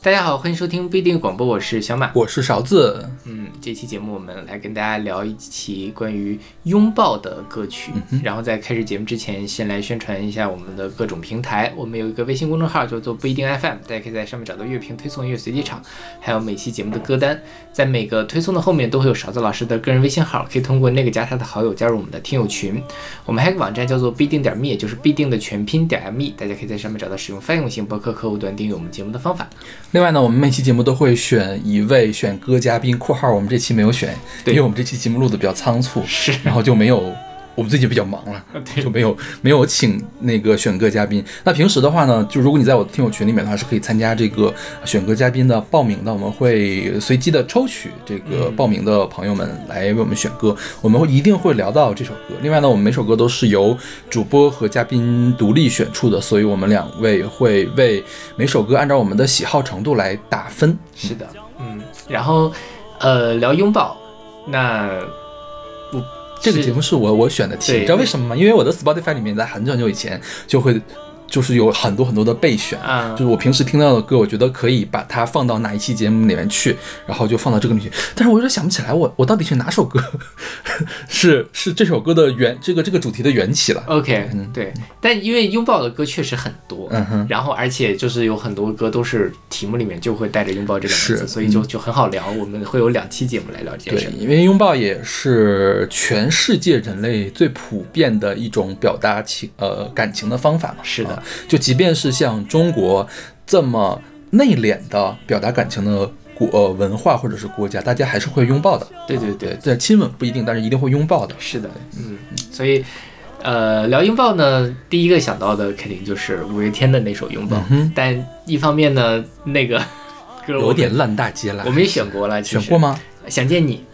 大家好，欢迎收听不一定广播，我是小马，我是勺子。嗯，这期节目我们来跟大家聊一期关于拥抱的歌曲。然后在开始节目之前，先来宣传一下我们的各种平台。我们有一个微信公众号叫做不一定 FM，大家可以在上面找到乐评推送、音乐随机场，还有每期节目的歌单。在每个推送的后面都会有勺子老师的个人微信号，可以通过那个加他的好友加入我们的听友群。我们还有个网站叫做必定点 me，也就是必定的全拼点 me，大家可以在上面找到使用泛用型博客客户端订阅我们节目的方法。另外呢，我们每期节目都会选一位选歌嘉宾（括号我们这期没有选，因为我们这期节目录的比较仓促，是，然后就没有。我们最近比较忙了，就没有没有请那个选歌嘉宾。那平时的话呢，就如果你在我的听友群里面的话，是可以参加这个选歌嘉宾的报名的。我们会随机的抽取这个报名的朋友们来为我们选歌，我们会一定会聊到这首歌。另外呢，我们每首歌都是由主播和嘉宾独立选出的，所以我们两位会为每首歌按照我们的喜好程度来打分。是的，嗯，然后呃聊拥抱，那我。这个节目是我我选的题，你知道为什么吗？因为我的 Spotify 里面在很久很久以前就会。就是有很多很多的备选，就是我平时听到的歌，我觉得可以把它放到哪一期节目里面去，然后就放到这个里面。但是我有点想不起来，我我到底是哪首歌 是是这首歌的原这个这个主题的缘起了。OK，嗯，对。但因为拥抱的歌确实很多，嗯哼，然后而且就是有很多歌都是题目里面就会带着拥抱这两个名字，所以就就很好聊。我们会有两期节目来聊这件事。因为拥抱也是全世界人类最普遍的一种表达情呃感情的方法嘛。是的。就即便是像中国这么内敛的表达感情的国呃文化或者是国家，大家还是会拥抱的。对对对，在亲吻不一定，但是一定会拥抱的。是的，嗯，所以呃聊拥抱呢，第一个想到的肯定就是五月天的那首拥抱。嗯但一方面呢，那个 歌有点烂大街了。我们也选过了，选过吗？想见你。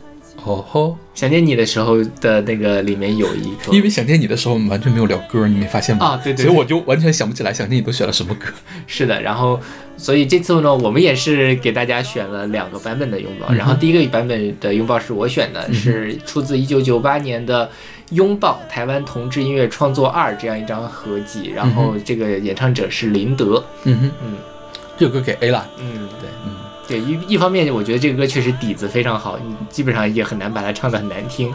哦吼！想念你的时候的那个里面有一个，因为想念你的时候我们完全没有聊歌，你没发现吗？啊，对对。所以我就完全想不起来想念你都选了什么歌。是的，然后所以这次呢，我们也是给大家选了两个版本的拥抱。然后第一个版本的拥抱是我选的，是出自一九九八年的《拥抱台湾同志音乐创作二》这样一张合集。然后这个演唱者是林德。嗯哼，嗯，这首歌给 A 了。嗯，对，一一方面，我觉得这个歌确实底子非常好，你基本上也很难把它唱得很难听。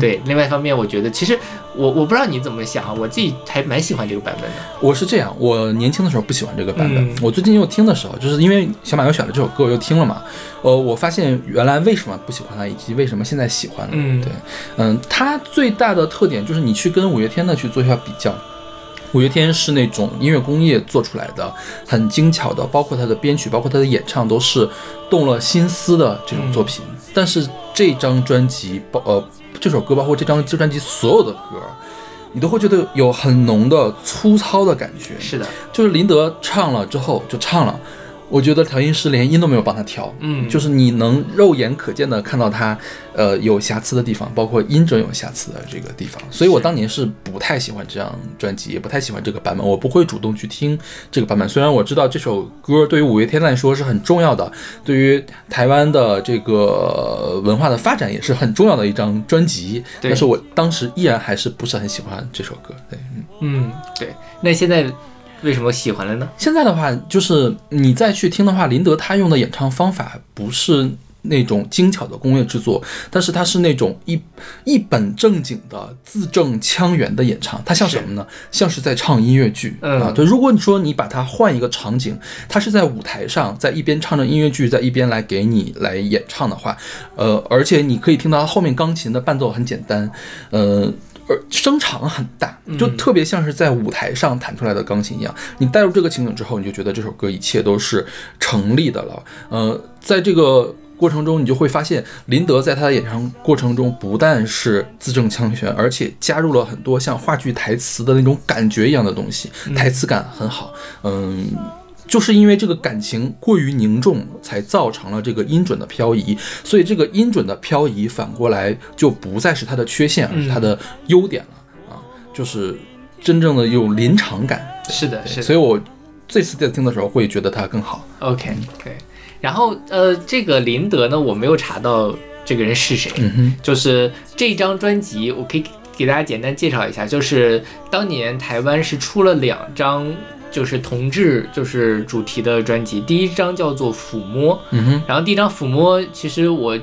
对，另外一方面，我觉得其实我我不知道你怎么想啊，我自己还蛮喜欢这个版本的。我是这样，我年轻的时候不喜欢这个版本，我最近又听的时候，就是因为小马又选了这首歌，我又听了嘛。呃，我发现原来为什么不喜欢它，以及为什么现在喜欢了。嗯，对，嗯，它最大的特点就是你去跟五月天的去做一下比较。五月天是那种音乐工业做出来的，很精巧的，包括他的编曲，包括他的演唱，都是动了心思的这种作品。但是这张专辑，包呃这首歌，包括这张这专辑所有的歌，你都会觉得有很浓的粗糙的感觉。是的，就是林德唱了之后就唱了。我觉得调音师连音都没有帮他调，嗯，就是你能肉眼可见的看到他，呃，有瑕疵的地方，包括音准有瑕疵的这个地方。所以我当年是不太喜欢这张专辑，也不太喜欢这个版本，我不会主动去听这个版本。虽然我知道这首歌对于五月天来说是很重要的，对于台湾的这个文化的发展也是很重要的一张专辑，但是我当时依然还是不是很喜欢这首歌。对，嗯嗯，对。那现在。为什么喜欢了呢？现在的话，就是你再去听的话，林德他用的演唱方法不是那种精巧的工业制作，但是他是那种一一本正经的字正腔圆的演唱。他像什么呢？像是在唱音乐剧啊。对，如果你说你把它换一个场景，他是在舞台上，在一边唱着音乐剧，在一边来给你来演唱的话，呃，而且你可以听到后面钢琴的伴奏很简单，呃。声场很大，就特别像是在舞台上弹出来的钢琴一样。你带入这个情景之后，你就觉得这首歌一切都是成立的了。呃，在这个过程中，你就会发现林德在他的演唱过程中不但是字正腔圆，而且加入了很多像话剧台词的那种感觉一样的东西，台词感很好。嗯。就是因为这个感情过于凝重，才造成了这个音准的漂移。所以这个音准的漂移反过来就不再是它的缺陷，而是它的优点了啊！就是真正的有临场感。是的，是。所以我这次在听的时候会觉得它更好。OK，对。然后呃，这个林德呢，我没有查到这个人是谁。嗯哼。就是这张专辑，我可以给大家简单介绍一下，就是当年台湾是出了两张。就是同志就是主题的专辑，第一张叫做《抚摸》，嗯哼，然后第一张《抚摸》其实我。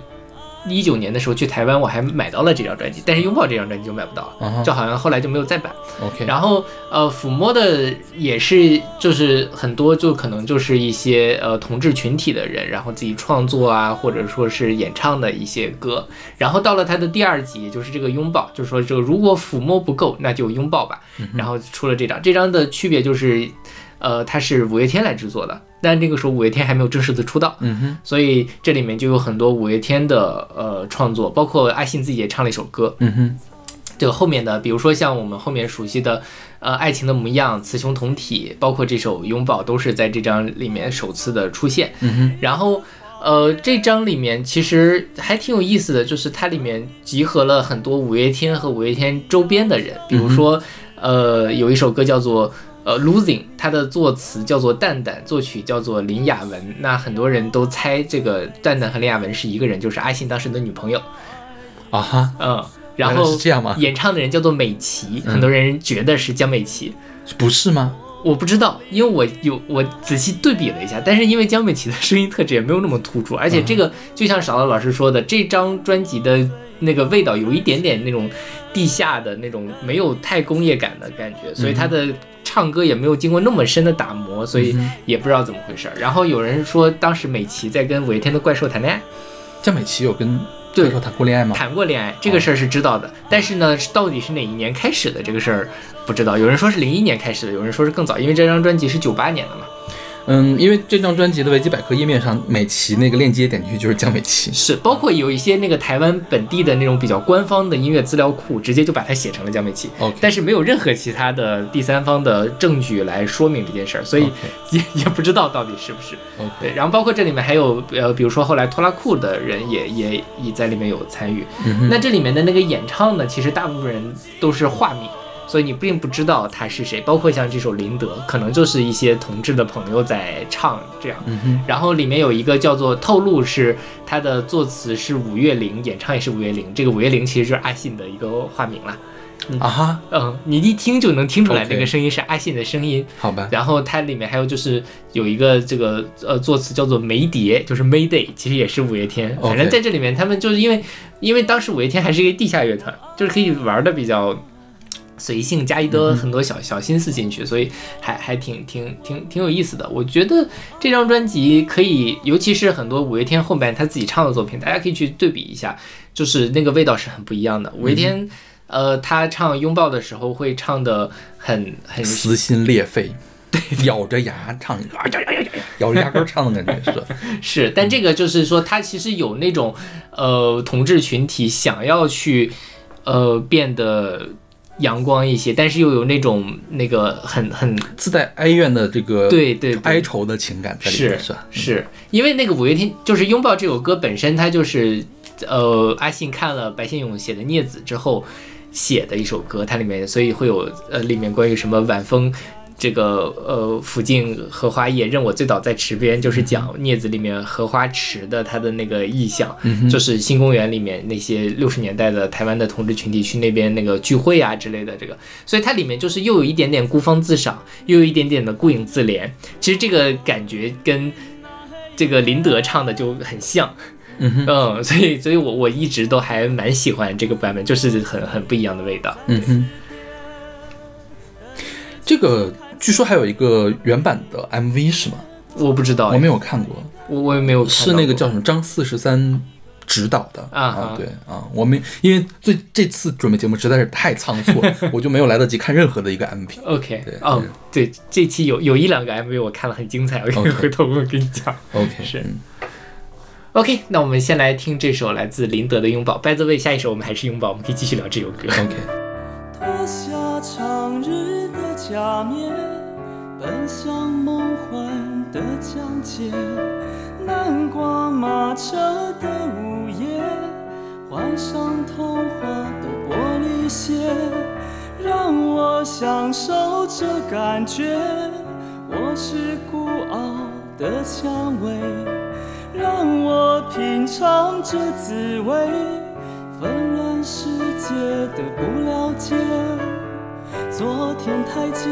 一九年的时候去台湾，我还买到了这张专辑，但是拥抱这张专辑就买不到了，就好像后来就没有再版。OK，然后呃，抚摸的也是就是很多就可能就是一些呃同志群体的人，然后自己创作啊，或者说是演唱的一些歌。然后到了他的第二集，就是这个拥抱，就是说这个如果抚摸不够，那就拥抱吧。然后出了这张，这张的区别就是。呃，它是五月天来制作的，但那个时候五月天还没有正式的出道，嗯哼，所以这里面就有很多五月天的呃创作，包括阿信自己也唱了一首歌，嗯哼，这个后面的，比如说像我们后面熟悉的呃爱情的模样、雌雄同体，包括这首拥抱，都是在这张里面首次的出现，嗯哼，然后呃这张里面其实还挺有意思的，就是它里面集合了很多五月天和五月天周边的人，比如说呃有一首歌叫做。呃，losing，它的作词叫做蛋蛋，作曲叫做林雅文。那很多人都猜这个蛋蛋和林雅文是一个人，就是阿信当时的女朋友。啊哈，嗯，然后是这样吗？演唱的人叫做美琪，很多人觉得是江美琪，不是吗？我不知道，因为我有我仔细对比了一下，但是因为江美琪的声音特质也没有那么突出，而且这个就像少乐老师说的，这张专辑的那个味道有一点点那种地下的那种没有太工业感的感觉，所以它的。唱歌也没有经过那么深的打磨，所以也不知道怎么回事儿。然后有人说，当时美琪在跟五月天的怪兽谈恋爱。江美琪有跟怪兽谈过恋爱吗？谈过恋爱，这个事儿是知道的。但是呢，到底是哪一年开始的这个事儿不知道。有人说是零一年开始的，有人说是更早，因为这张专辑是九八年的嘛。嗯，因为这张专辑的维基百科页面上，美琪那个链接点进去就是江美琪，是包括有一些那个台湾本地的那种比较官方的音乐资料库，直接就把它写成了江美琪。OK，但是没有任何其他的第三方的证据来说明这件事儿，所以也 也不知道到底是不是。OK，对，然后包括这里面还有呃，比如说后来拖拉库的人也也也在里面有参与。那这里面的那个演唱呢，其实大部分人都是化名。所以你并不知道他是谁，包括像这首《林德》，可能就是一些同志的朋友在唱这样。然后里面有一个叫做“透露”，是他的作词是五月玲，演唱也是五月玲。这个五月玲其实就是阿信的一个化名了。啊哈，嗯，你一听就能听出来那个声音是阿信的声音。好吧。然后它里面还有就是有一个这个呃作词叫做梅蝶，就是 Mayday，其实也是五月天。反正在这里面，他们就是因为因为当时五月天还是一个地下乐团，就是可以玩的比较。随性加一多很多小小心思进去，所以还还挺挺挺挺有意思的。我觉得这张专辑可以，尤其是很多五月天后面他自己唱的作品，大家可以去对比一下，就是那个味道是很不一样的。五月天，呃，他唱拥抱的时候会唱的很很撕心 裂肺，对，咬着牙唱，咬着牙根唱的感觉是 是。但这个就是说，他其实有那种呃同志群体想要去呃变得。阳光一些，但是又有那种那个很很自带哀怨的这个对对哀愁的情感在里面是是，因为那个五月天就是拥抱这首歌本身，它就是呃阿信看了白先勇写的《孽子》之后写的一首歌，它里面所以会有呃里面关于什么晚风。这个呃，附近荷花叶，任我醉倒在池边，就是讲《镊子》里面荷花池的它的那个意象，就是新公园里面那些六十年代的台湾的同志群体去那边那个聚会啊之类的这个，所以它里面就是又有一点点孤芳自赏，又有一点点的顾影自怜。其实这个感觉跟这个林德唱的就很像，嗯，所以所以我我一直都还蛮喜欢这个版本，就是很很不一样的味道，嗯哼，这个。据说还有一个原版的 MV 是吗？我不知道，我没有看过，我我也没有。是那个叫什么张四十三指导的啊？对啊，我没因为最这次准备节目实在是太仓促，我就没有来得及看任何的一个 MV。OK，哦，对，这期有有一两个 MV 我看了很精彩，我回头我跟你讲。OK，是。OK，那我们先来听这首来自林德的拥抱。By the way，下一首我们还是拥抱，我们可以继续聊这首歌。OK。脱下长日的假面，奔向梦幻的疆界。南瓜马车的午夜，换上桃花的玻璃鞋，让我享受这感觉。我是孤傲的蔷薇，让我品尝这滋味。纷乱世界的不了解。昨天太近，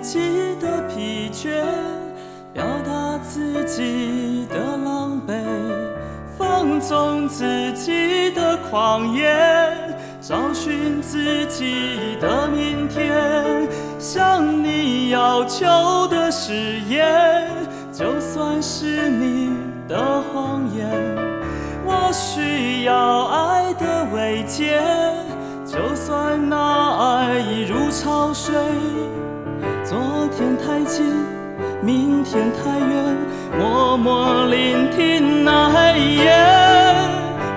自己的疲倦，表达自己的狼狈，放纵自己的狂野，找寻自己的明天。向你要求的誓言，就算是你的谎言。我需要爱的慰藉，就算那爱已如潮水。昨天太近，明天太远，默默聆听那黑夜。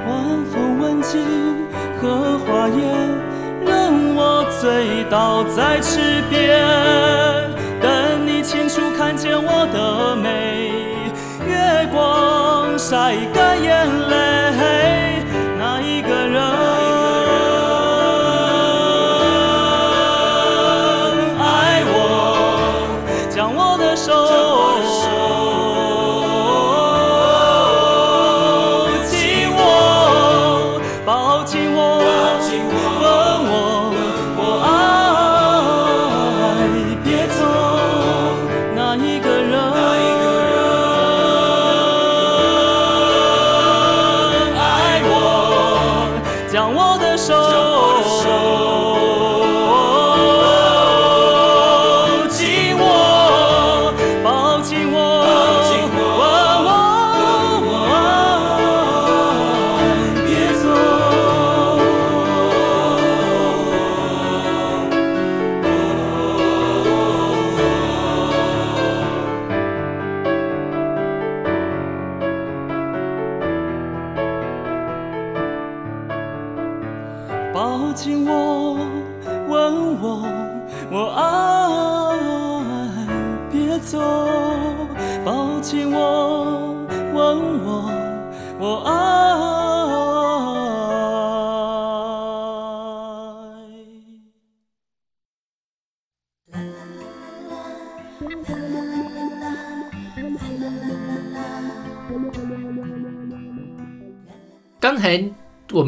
晚风吻尽荷花叶，任我醉倒在池边，等你清楚看见我的美。月光晒干眼泪，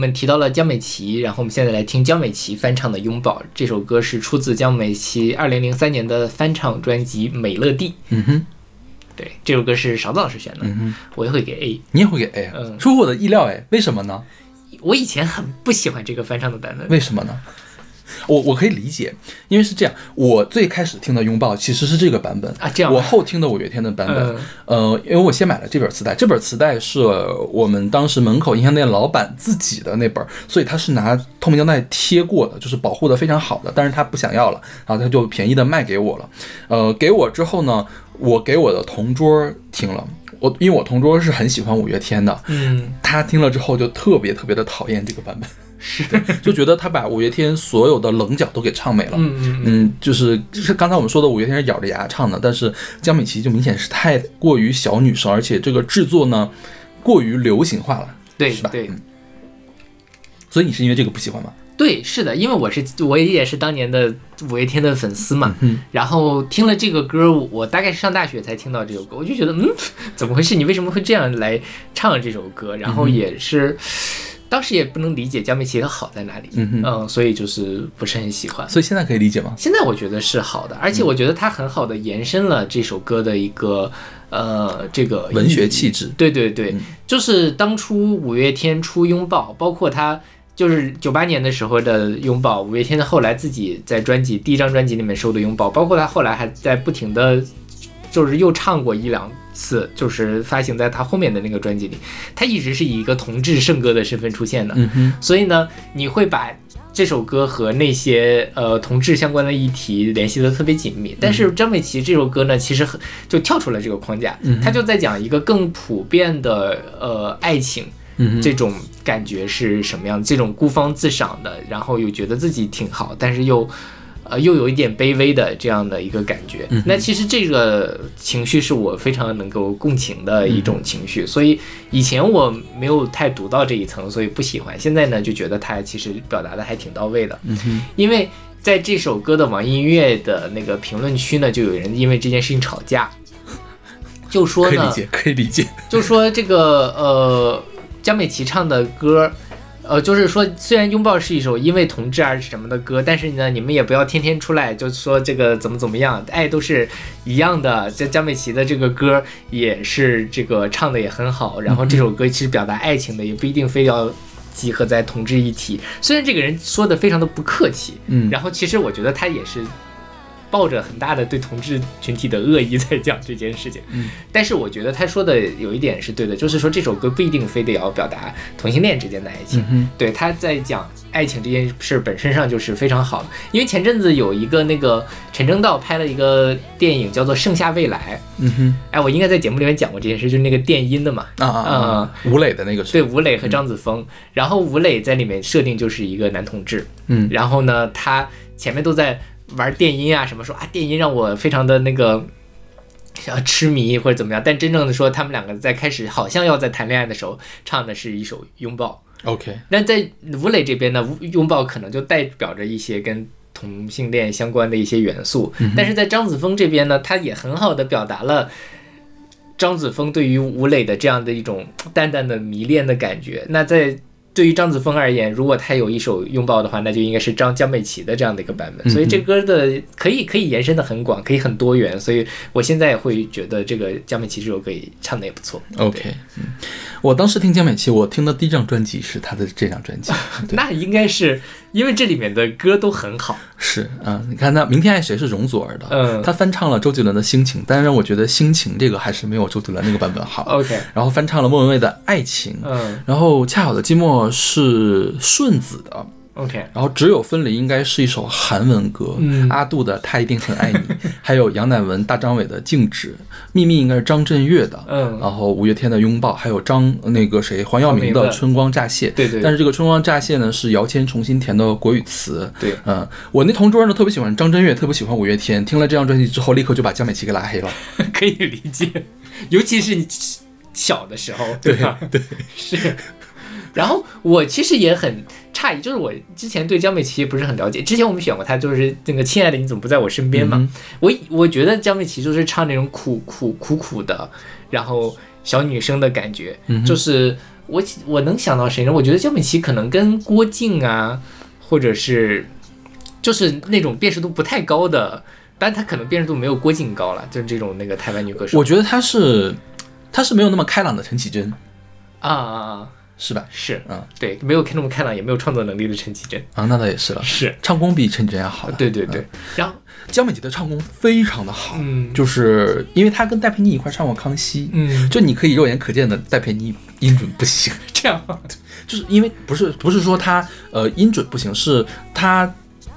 们提到了江美琪，然后我们现在来听江美琪翻唱的《拥抱》这首歌是出自江美琪二零零三年的翻唱专辑《美乐蒂》。嗯哼，对，这首歌是勺子老师选的，嗯哼，我也会给 A。你也会给 A，啊嗯出乎我的意料哎，为什么呢？我以前很不喜欢这个翻唱的版本，为什么呢？我我可以理解，因为是这样，我最开始听的拥抱其实是这个版本啊这样吗我后听的五月天的版本，嗯呃，因为我先买了这本磁带，这本磁带是我们当时门口音像店老板自己的那本，所以他是拿透明胶带贴过的，就是保护的非常好的，但是他不想要了，然后他就便宜的卖给我了，呃，给我之后呢，我给我的同桌听了。我因为我同桌是很喜欢五月天的，嗯，他听了之后就特别特别的讨厌这个版本，是的，就觉得他把五月天所有的棱角都给唱没了。嗯嗯嗯，就是就是刚才我们说的，五月天是咬着牙唱的，但是江美琪就明显是太过于小女生，而且这个制作呢过于流行化了，对是吧？对嗯所以你是因为这个不喜欢吗？对，是的，因为我是我也是当年的五月天的粉丝嘛，嗯然后听了这个歌，我大概是上大学才听到这首歌，我就觉得，嗯，怎么回事？你为什么会这样来唱这首歌？然后也是，当时也不能理解江美琪的好在哪里，嗯哼。所以就是不是很喜欢。所以现在可以理解吗？现在我觉得是好的，而且我觉得它很好的延伸了这首歌的一个呃这个文学气质。对对对，嗯。就是当初五月天出拥抱，包括他就是九八年的时候的拥抱，五月天的后来自己在专辑第一张专辑里面收的拥抱，包括他后来还在不停的，就是又唱过一两次，就是发行在他后面的那个专辑里，他一直是以一个同志圣歌的身份出现的，嗯，所以呢，你会把这首歌和那些呃同志相关的议题联系的特别紧密。但是张美琪这首歌呢，其实很就跳出了这个框架，他就在讲一个更普遍的呃爱情。这种感觉是什么样？这种孤芳自赏的，然后又觉得自己挺好，但是又，呃，又有一点卑微的这样的一个感觉。那其实这个情绪是我非常能够共情的一种情绪，所以以前我没有太读到这一层，所以不喜欢。现在呢，就觉得他其实表达的还挺到位的。嗯哼，因为在这首歌的网易音乐的那个评论区呢，就有人因为这件事情吵架，就说呢，可以理解，可以理解。就说这个呃，江美琪唱的歌，呃，就是说虽然拥抱是一首因为同志而什么的歌，但是呢，你们也不要天天出来就说这个怎么怎么样，爱都是一样的。这江美琪的这个歌也是这个唱的也很好，然后这首歌其实表达爱情的也不一定非要集合在同志一体。虽然这个人说的非常的不客气，嗯然后其实我觉得他也是抱着很大的对同志群体的恶意在讲这件事情。嗯，但是我觉得他说的有一点是对的，就是说这首歌不一定非得要表达同性恋之间的爱情。嗯，对，他在讲爱情这件事本身上就是非常好的。因为前阵子有一个那个陈正道拍了一个电影叫做《盛夏未来嗯哼，》，哎，我应该在节目里面讲过这件事，就是那个电音的嘛。啊啊啊！吴磊的那个是，对，吴磊和张子枫，然后吴磊在里面设定就是一个男同志，嗯然后呢，他前面都在玩电音啊，什么说啊，电音让我非常的那个。要，痴迷或者怎么样，但真正的说，他们两个在开始好像要在谈恋爱的时候，唱的是一首拥抱。OK，那在吴磊这边呢，拥抱可能就代表着一些跟同性恋相关的一些元素，但是在张子枫这边呢，他也很好的表达了张子枫对于吴磊的这样的一种淡淡的迷恋的感觉。那在对于张子枫而言，如果他有一首拥抱的话，那就应该是张江美琪的这样的一个版本。所以这歌的可以可以延伸的很广，可以很多元。所以我现在也会觉得这个江美琪这首歌也唱的也不错。OK，嗯，我当时听江美琪，我听的第一张专辑是她的这张专辑，那应该是因为这里面的歌都很好。是啊，你看那《明天爱谁》是容祖儿的，嗯。她翻唱了周杰伦的《心情》，但是我觉得《心情》这个还是没有周杰伦那个版本好。OK，然后翻唱了莫文蔚的《爱情》，嗯。然后《恰好的寂寞》是顺子的，，OK，然后《只有分离》应该是一首韩文歌，嗯。阿杜的《他一定很爱你》，还有杨乃文、大张伟的《静止》，《秘密》应该是张震岳的，嗯。然后五月天的《拥抱》，还有张那个谁黄耀明的《春光乍泄》，对对。但是这个《春光乍泄》呢是姚谦重新填的国语词，对，嗯，我那同桌呢特别喜欢张震岳，特别喜欢五月天，听了这张专辑之后，立刻就把江美琪给拉黑了。可以理解，尤其是你小的时候，对吧？对，是。然后我其实也很诧异，就是我之前对江美琪不是很了解，之前我们选过她，就是那个《亲爱的你怎么不在我身边》嘛。嗯我我觉得江美琪就是唱那种苦苦苦苦的，然后小女生的感觉，嗯就是我我能想到谁呢？我觉得江美琪可能跟郭靖啊，或者是就是那种辨识度不太高的，但她可能辨识度没有郭靖高了，就是这种那个台湾女歌手。我觉得她是，她是没有那么开朗的陈绮贞，啊啊啊！是吧？是，嗯对，没有那么开朗，也没有创作能力的陈绮贞。啊，那倒也是了，是，唱功比陈绮贞要好了。对对对。然后，江美琪的唱功非常的好，嗯就是因为她跟戴佩妮一块唱过《康熙》，嗯，就你可以肉眼可见的戴佩妮音准不行，这样，就是因为不是不是说她呃音准不行，是她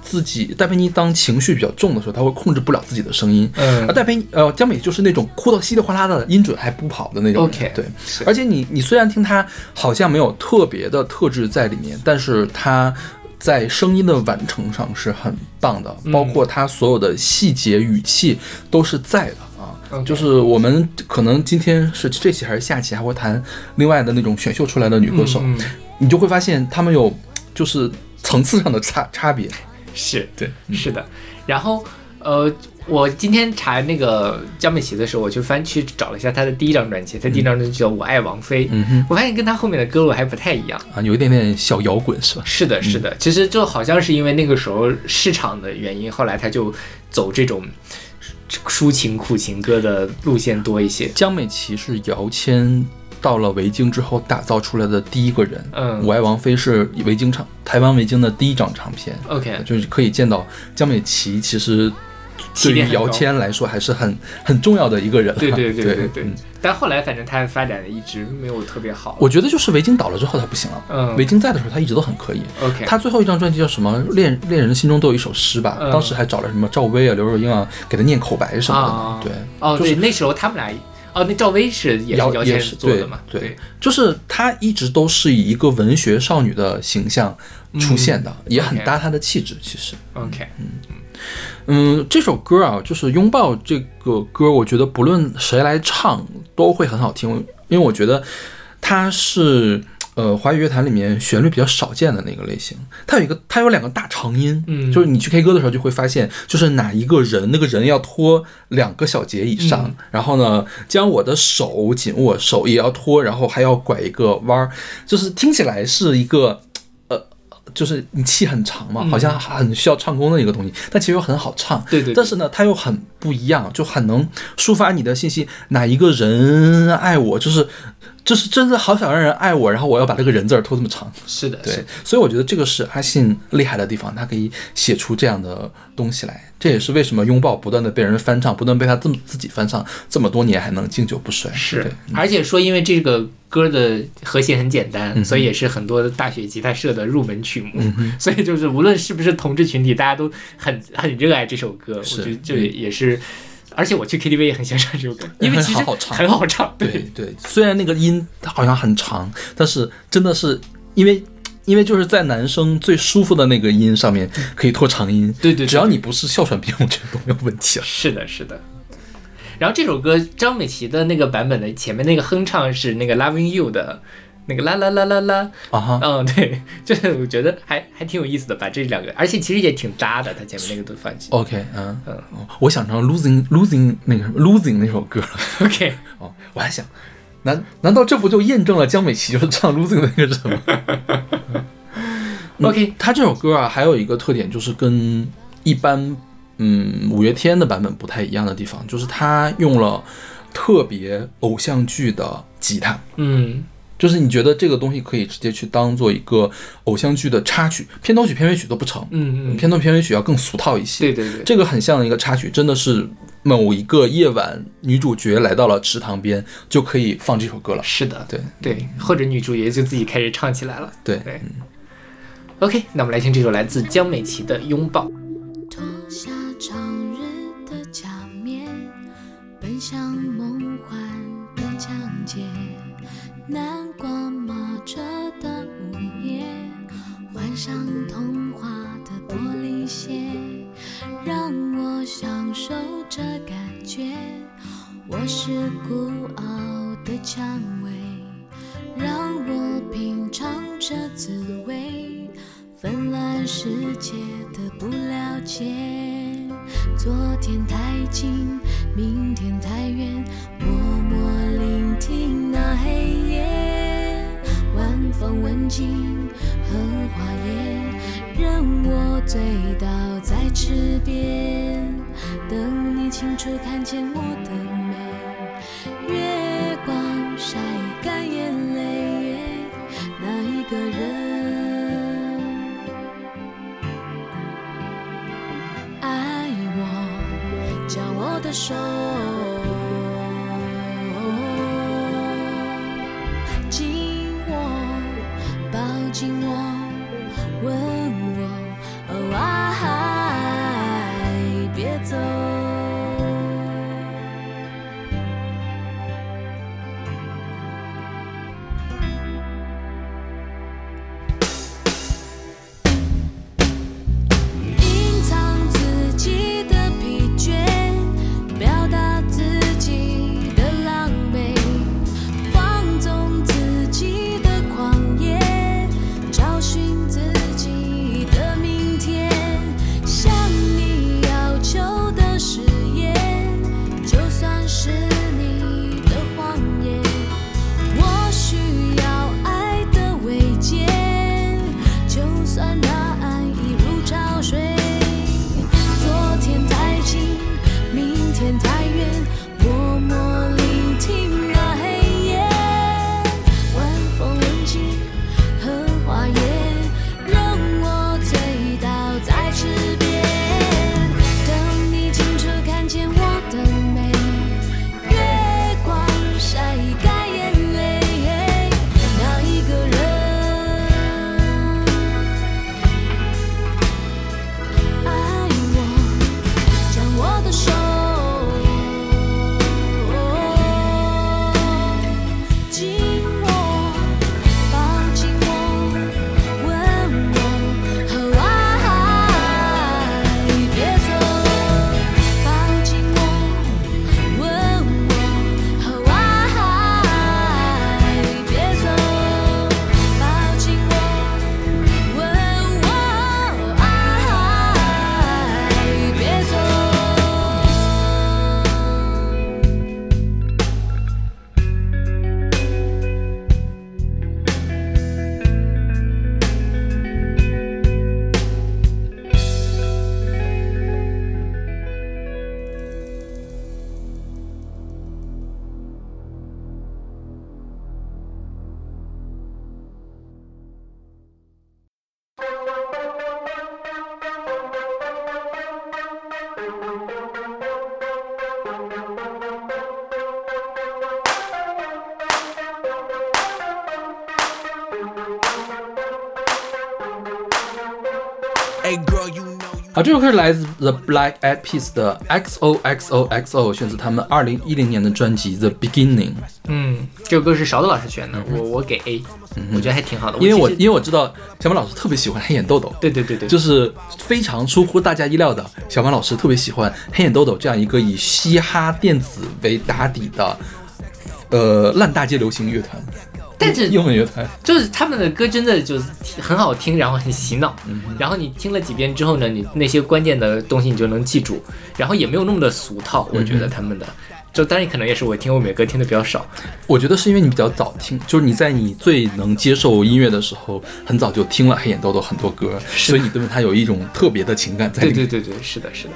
自己戴佩妮当情绪比较重的时候，她会控制不了自己的声音。嗯而戴佩妮呃江美就是那种哭到稀里哗啦的，音准还不跑的那种。OK，对，而且你你虽然听她好像没有特别的特质在里面，但是她。在声音的完成上是很棒的，包括她所有的细节语气都是在的啊。OK 就是我们可能今天是这期还是下期还会谈另外的那种选秀出来的女歌手，嗯，你就会发现她们有就是层次上的差差别。是对，是的。然后，呃，我今天查那个江美琪的时候，我就翻去找了一下她的第一张专辑，她第一张专辑叫《我爱王菲》。嗯哼，我发现跟她后面的歌路还不太一样。啊，有一点点小摇滚是吧？是的，是的，其实就好像是因为那个时候市场的原因，后来她就走这种抒情苦情歌的路线多一些。江美琪是姚谦到了维京之后打造出来的第一个人。嗯我爱王菲是维京唱台湾维京的第一张唱片，OK，就是可以见到江美琪其实对于姚谦来说还是很 很重要的一个人。对对对 对对对嗯。但后来反正他发展的一直没有特别好。我觉得就是维京倒了之后他不行了。嗯维京在的时候他一直都很可以。OK，他最后一张专辑叫什么？恋恋人心中都有一首诗吧。嗯当时还找了什么赵薇啊、刘若英啊，给他念口白什么的。啊对，哦，就是对，那时候他们俩哦，那赵薇是也是姚姚谦也是做的嘛？对对，就是她一直都是以一个文学少女的形象出现的，也很搭她的气质。其实，OK，嗯，这首歌啊，就是《拥抱》这个歌，我觉得不论谁来唱都会很好听，因为我觉得它是呃华语乐坛里面旋律比较少见的那个类型。它有一个，它有两个大长音，嗯就是你去 K 歌的时候就会发现，就是哪一个人，那个人要拖两个小节以上，嗯然后呢，将我的手紧握，手也要拖，然后还要拐一个弯儿，就是听起来是一个。呃，就是你气很长嘛，嗯好像很需要唱功的一个东西，但其实又很好唱。对对对但是呢，它又很不一样，就很能抒发你的信息。哪一个人爱我，就是就是真的好想让人爱我，然后我要把这个人字儿拖这么长。是的，是对的，所以我觉得这个是阿信厉害的地方，他可以写出这样的东西来。这也是为什么拥抱不断的被人翻唱，不断被他这么自己翻唱，这么多年还能经久不衰。是对，而且说因为这个歌的和弦很简单，嗯所以也是很多大学吉他社的入门曲目。嗯所以就是无论是不是同志群体，大家都很很热爱这首歌。是我觉得这也是，而且我去 KTV 也很喜欢唱这首歌，因为其实很好唱很好唱。对对，虽然那个音它好像很长，但是真的是因为因为就是在男生最舒服的那个音上面可以拖长音。对对对只要你不是哮喘病，我觉得都没有问题了。是的，是的。然后这首歌张美琪的那个版本的前面那个哼唱是那个 Loving You 的那个啦啦啦啦啦，啊哈，嗯，对，就是我觉得还还挺有意思的，把这两个，而且其实也挺搭的，他前面那个都放进。OK，嗯。嗯，我想成 losing losing 那个什么 losing 那首歌。了。OK，哦，我还想，难难道这不就验证了江美琪就是唱 losing 的那个人吗 OK 他这首歌啊，还有一个特点就是跟一般嗯五月天的版本不太一样的地方，就是他用了特别偶像剧的吉他。嗯，就是你觉得这个东西可以直接去当做一个偶像剧的插曲、片头曲、片尾曲都不成，嗯嗯片头片尾曲要更俗套一些。对对对，这个很像一个插曲，真的是某一个夜晚，女主角来到了池塘边，就可以放这首歌了。是的，对对，或者女主角就自己开始唱起来了。对，对，OK，那我们来听这首来自江美琪的《拥抱》。马车的午夜，换上童话的玻璃鞋，让我享受这感觉。我是孤傲的蔷薇，让我品尝这滋味。纷乱世界的不了解，昨天太近，明天太远，默默聆听那黑夜，风吻尽荷花叶，任我醉倒在池边，等你清楚看见我的美，月光晒干眼泪，那一个人。爱我，将我的手抱紧这首歌是来自 The Black Eyed Peas 的 XOXOXO，选自他们二零一零年的专辑 The Beginning。嗯，这首歌是勺子老师选的，我我给 A，我觉得还挺好的。因为我因为我知道小马老师特别喜欢黑眼豆豆，对对对对，就是非常出乎大家意料的，小马老师特别喜欢黑眼豆豆这样一个以嘻哈电子为打底的，呃，烂大街流行乐团，但是英文乐团。就是他们的歌真的就是很好听，然后很洗脑，然后你听了几遍之后呢，你那些关键的东西你就能记住，然后也没有那么的俗套，我觉得他们的。就当然可能也是我听欧美歌听的比较少，我觉得是因为你比较早听，就是你在你最能接受音乐的时候，很早就听了黑眼豆豆很多歌，所以你对他有一种特别的情感在里面。对对对对，是的，是的。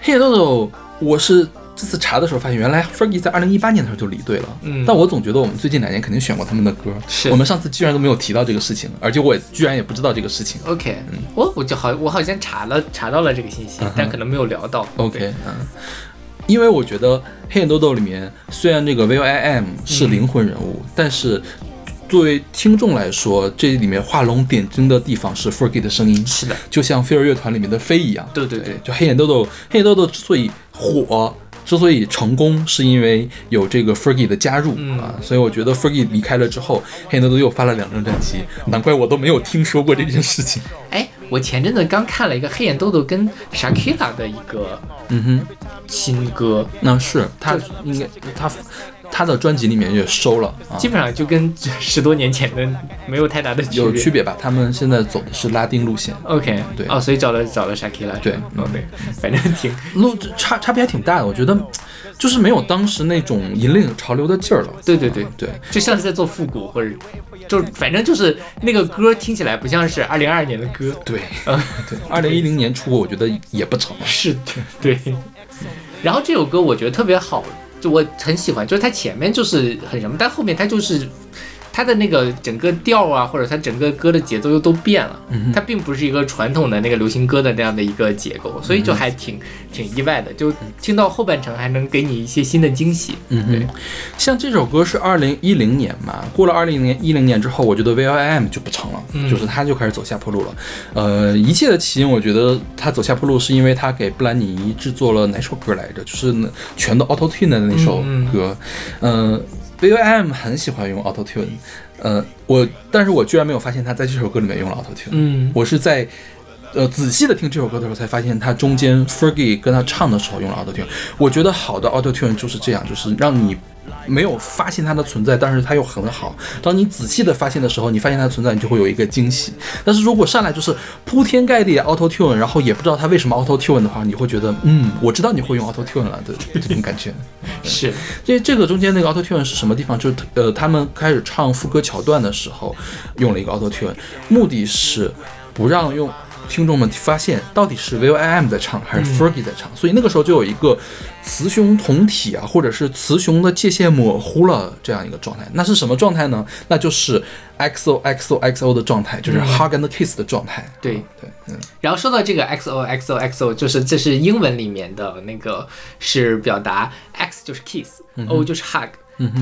黑眼豆豆，我是这次查的时候发现，原来 Fergie 在二零一八年的时候就离队了。嗯但我总觉得我们最近两年肯定选过他们的歌，是我们上次居然都没有提到这个事情，而且我也居然也不知道这个事情。OK，嗯我我就好我好像查了查到了这个信息，但可能没有聊到。嗯 OK，嗯，因为我觉得黑眼豆豆里面虽然这个 Am 是灵魂人物，但是作为听众来说，这里面画龙点睛的地方是 Fergie 的声音，是的，就像飞儿乐团里面的飞一样。对对对就黑眼豆豆，黑眼豆豆之所以火。之所以成功，是因为有这个 Fergie 的加入、嗯啊，所以我觉得 Fergie 离开了之后，黑眼豆豆又发了两张专辑，难怪我都没有听说过这件事情。哎，我前阵子刚看了一个黑眼豆豆跟 Shakira 的一个嗯哼，新歌，那是他应该他他的专辑里面也收了啊，基本上就跟十多年前的没有太大的区别。有区别吧？他们现在走的是拉丁路线，OK，对哦，所以找了找了 Shakira，对是吧哦对，反正挺路差差别还挺大的。我觉得就是没有当时那种引领潮流的劲儿了。对对对对，就像是在做复古，或者就反正就是那个歌听起来不像是二零二二年的歌，对嗯，对，二零一零年出，我觉得也不成。是的，对。然后这首歌我觉得特别好，就我很喜欢，就是它前面就是很什么，但后面它就是它的那个整个调啊，或者它整个歌的节奏又都变了。嗯它并不是一个传统的那个流行歌的那样的一个结构，所以就还挺挺意外的，就听到后半程还能给你一些新的惊喜。嗯对哼，像这首歌是二零一零年嘛，过了二零年一零年之后，我觉得 V I M 就不成了，嗯就是他就开始走下坡路了。呃，一切的起因，我觉得他走下坡路是因为他给布兰妮制作了哪首歌来着？就是那全都 Auto Tune 的那首嗯歌。呃，V I M 很喜欢用 Auto Tune，呃，我但是我居然没有发现他在这首歌里面用了 Auto Tune。嗯，我是在呃仔细的听这首歌的时候才发现，他中间 Fergie 跟他唱的时候用了 Auto Tune。我觉得好的 Auto Tune 就是这样，就是让你没有发现它的存在，但是它又很好。当你仔细的发现的时候，你发现它的存在，你就会有一个惊喜。但是如果上来就是铺天盖地的 Auto Tune，然后也不知道它为什么 Auto Tune 的话，你会觉得，嗯，我知道你会用 Auto Tune 了的这种感觉。是这这个中间那个 Auto Tune 是什么地方？就是呃，他们开始唱副歌桥段的时候，用了一个 Auto Tune，目的是不让用听众们发现到底是 Am 在唱还是 Fergie 在唱，所以那个时候就有一个雌雄同体啊，或者是雌雄的界限模糊了这样一个状态。那是什么状态呢？那就是 XO XO XO 的状态，就是 Hug and Kiss 的状态。对对，嗯然后说到这个 XO XO XO，就是这是英文里面的那个是表达 X 就是 kiss，O 就是 hug。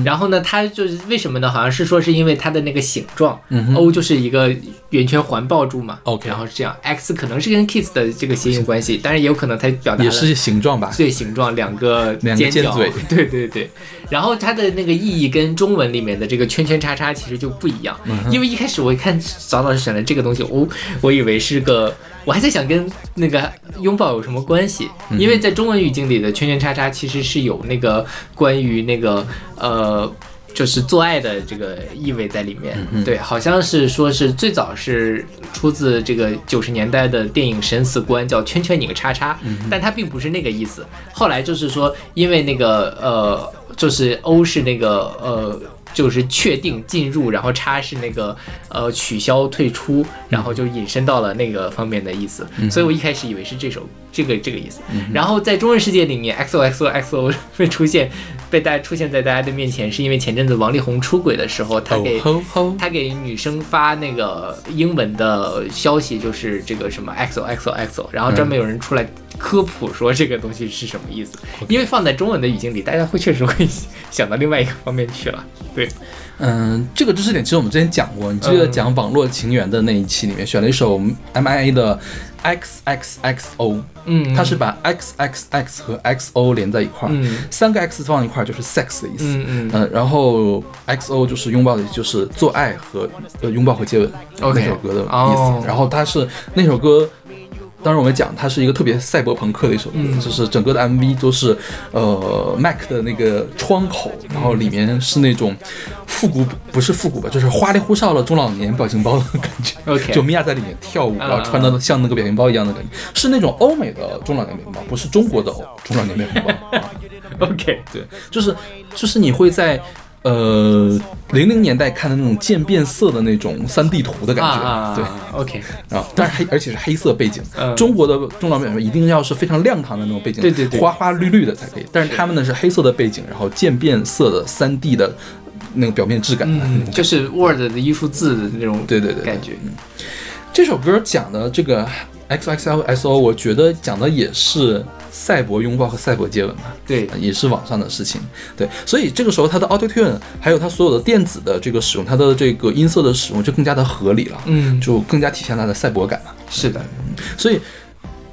然后呢，它就是为什么呢？好像是说是因为它的那个形状、o 就是一个圆圈环抱住嘛。OK 然后是这样，X 可能是跟 kiss 的这个谐音关系，当然也有可能它表达的也是形状吧？对形状两个两个尖角，嘴 对对对。然后它的那个意义跟中文里面的这个圈圈叉叉其实就不一样，嗯因为一开始我一看早老师选了这个东西，我我以为是个，我还在想跟那个拥抱有什么关系，嗯因为在中文语境里的圈圈叉叉其实是有那个关于那个呃。就是做爱的这个意味在里面，嗯对，好像是说是最早是出自这个九十年代的电影神死观，叫圈圈你个叉叉，嗯但它并不是那个意思。后来就是说，因为那个呃，就是欧式那个呃。就是确定进入，然后叉是那个呃取消退出，然后就引申到了那个方面的意思，所以我一开始以为是这首这个这个意思。然后在中文世界里面，XO XO XO 会 出现被大家出现在大家的面前，是因为前阵子王力宏出轨的时候，他给他给女生发那个英文的消息，就是这个什么 XO XO XO，然后专门有人出来科普说这个东西是什么意思，因为放在中文的语境里，大家会确实会想到另外一个方面去了。对，嗯，这个知识点其实我们之前讲过，你记得讲网络情缘的那一期里面选了一首 MIA 的 XXXO，嗯它是把 XXX 和 XO 连在一块儿，嗯。三个 X 放一块儿就是 sex 的意思。嗯嗯。嗯，然后 XO 就是拥抱的，就是做爱和呃拥抱和接吻那首歌的意思。哦。然后它是那首歌，当时我们讲它是一个特别赛博朋克的一首歌，嗯就是整个的 MV 都是呃 Mac 的那个窗口，然后里面是那种复古不是复古吧，就是花里胡哨的中老年表情包的感觉。OK 就米娅在里面跳舞，嗯然后穿的像那个表情包一样的感觉，是那种欧美的中老年表情包，不是中国的中老年表情包。啊 OK，对，就是就是你会在呃零零年代看的那种渐变色的那种三 D 图的感觉，啊对。，OK，啊，但是黑，而且是黑色背景。嗯中国的中老表一定要是非常亮堂的那种背景，对对对花花绿绿的才可以。但是他们呢是黑色的背景，然后渐变色的三 D 的那个表面质感。嗯，就是 Word 的一幅字的那种对对对对感觉。这首歌讲的这个 X X L S O，我觉得讲的也是赛博拥抱和赛博接吻嘛。对，也是网上的事情，对，所以这个时候它的 Auto Tune 还有它所有的电子的这个使用，它的这个音色的使用就更加的合理了，嗯，就更加体现它的赛博感了。是的，所以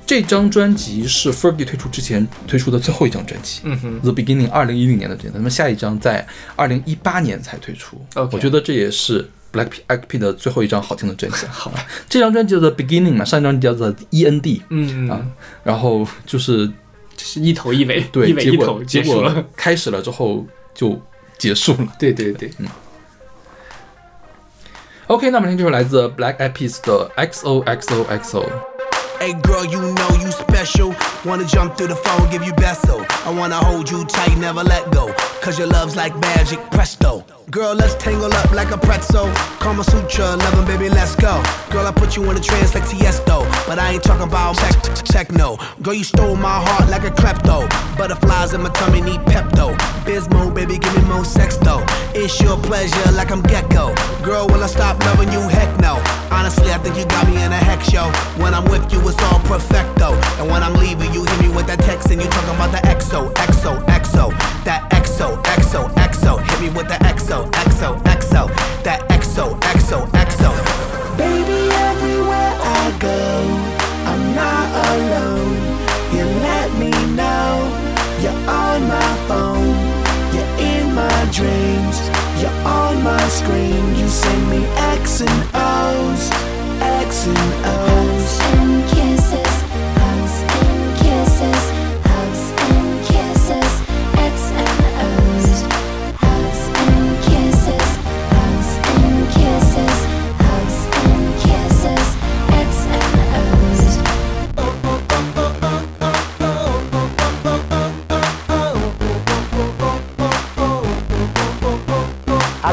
这张专辑是 Fergie 推出之前推出的最后一张专辑。嗯哼，The Beginning，二零一零年的专辑，那么下一张在二零一八年才推出。OK 我觉得这也是 Black P 的最后一张好听的专辑。好吧，这张专辑叫做 Beginning 嘛，上一张叫做 E N D 啊嗯啊，，然后就是就是一头一尾，对，一尾一头结果。开始了之后就结束了。对对对，嗯 OK，那么听这首来自 Black Eyed Peas 的 XOXOXO。Hey girl, you know you special. Wanna jump through the phone, give you beso. I wanna hold you tight, never let go. Cause your love's like magic, presto. Girl, let's tangle up like a pretzel. Kama Sutra, loving baby, let's go. Girl, I put you in a trance like Tiesto. But I ain't talking about tech, techno. Girl, you stole my heart like a klepto. Butterflies in my tummy need Pepto. Bismo, baby, give me more sex though. It's your pleasure like I'm gecko. Girl, will I stop loving you? Heck no. Honestly, I think you got me in a hex show. When I'm with you, it's all perfecto. And when I'm leaving, you me with that text and you talking about the. That. Hit me with the. That. Baby, everywhere I go, I'm not alone. You let me know you're on my phone. You're in my dreams. You're on my screen. You send me X and O's, X and O's. Hugs and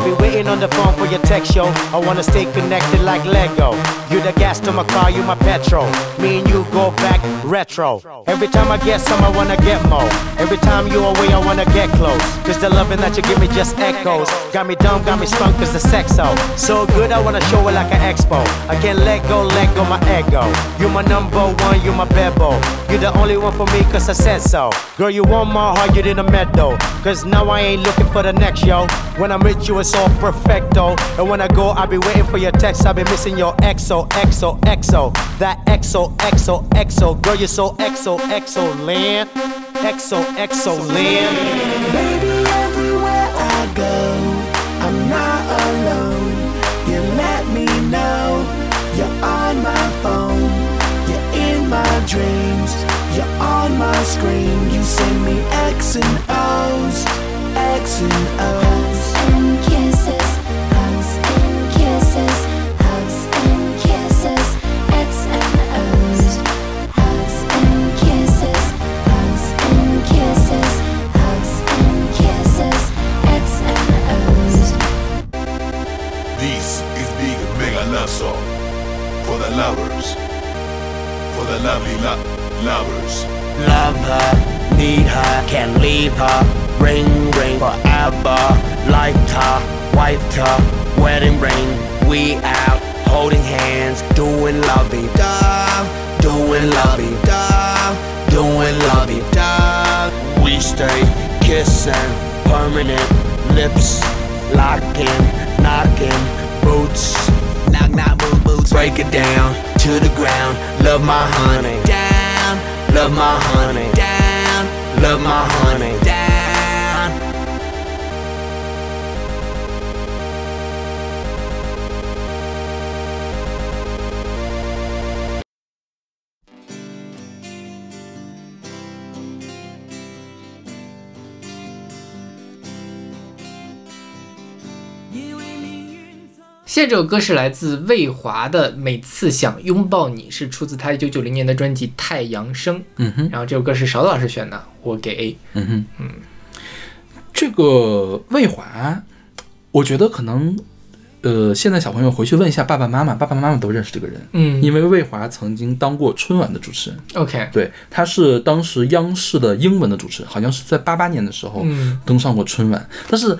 I've been waiting on the phone for your text, yo. I wanna stay connected like Lego. You the gas to my car, you my petrol. Me and you go back retro. Every time I get some, I wanna get more. Every time you away, I wanna get close. Cause the loving that you give me just echoes. Got me dumb, got me spunk, cause the sex so. So good, I wanna show it like an expo. I can't let go, let go my ego. You my number one, you my bebo. You the only one for me, cause I said so. Girl, you want my heart, you didn't meadow. Cause now I ain't looking for the next, yo. When I'm with you, it's all perfecto. And when I go, I'll be waiting for your text. I'll be missing your XO, XO, XO. That XO, XO, XO. Girl, you're so XO, XO land. XO, XO land. Baby, everywhere I go, I'm not alone. You let me know you're on my phone. You're in my dreams. You're on my screen. You send me X and O's, X and O's. Love Song for the lovers, for the lovely lo- lovers. Love her, need her, can't leave her. Ring, ring forever. Liked her, wifed her, wedding ring. We out holding hands, doing lovey dove, doing lovey dove, doing lovey dove. We stay kissing, permanent lips, locking, knocking, boots, knock knock. Break it down to the ground. Love my honey down, love my honey down, love my honey down. "现在这首歌是来自魏华的《每次想拥抱你》，是出自他一九九零年的专辑《太阳升》。嗯哼，然后这首歌是勺子老师选的，我给 A。嗯哼，嗯，这个魏华，我觉得可能，呃，现在小朋友回去问一下爸爸妈妈，爸爸妈妈都认识这个人，嗯。因为魏华曾经当过春晚的主持。人，OK，对，他是当时央视的英文的主持人，好像是在八八年的时候嗯。登上过春晚，但是。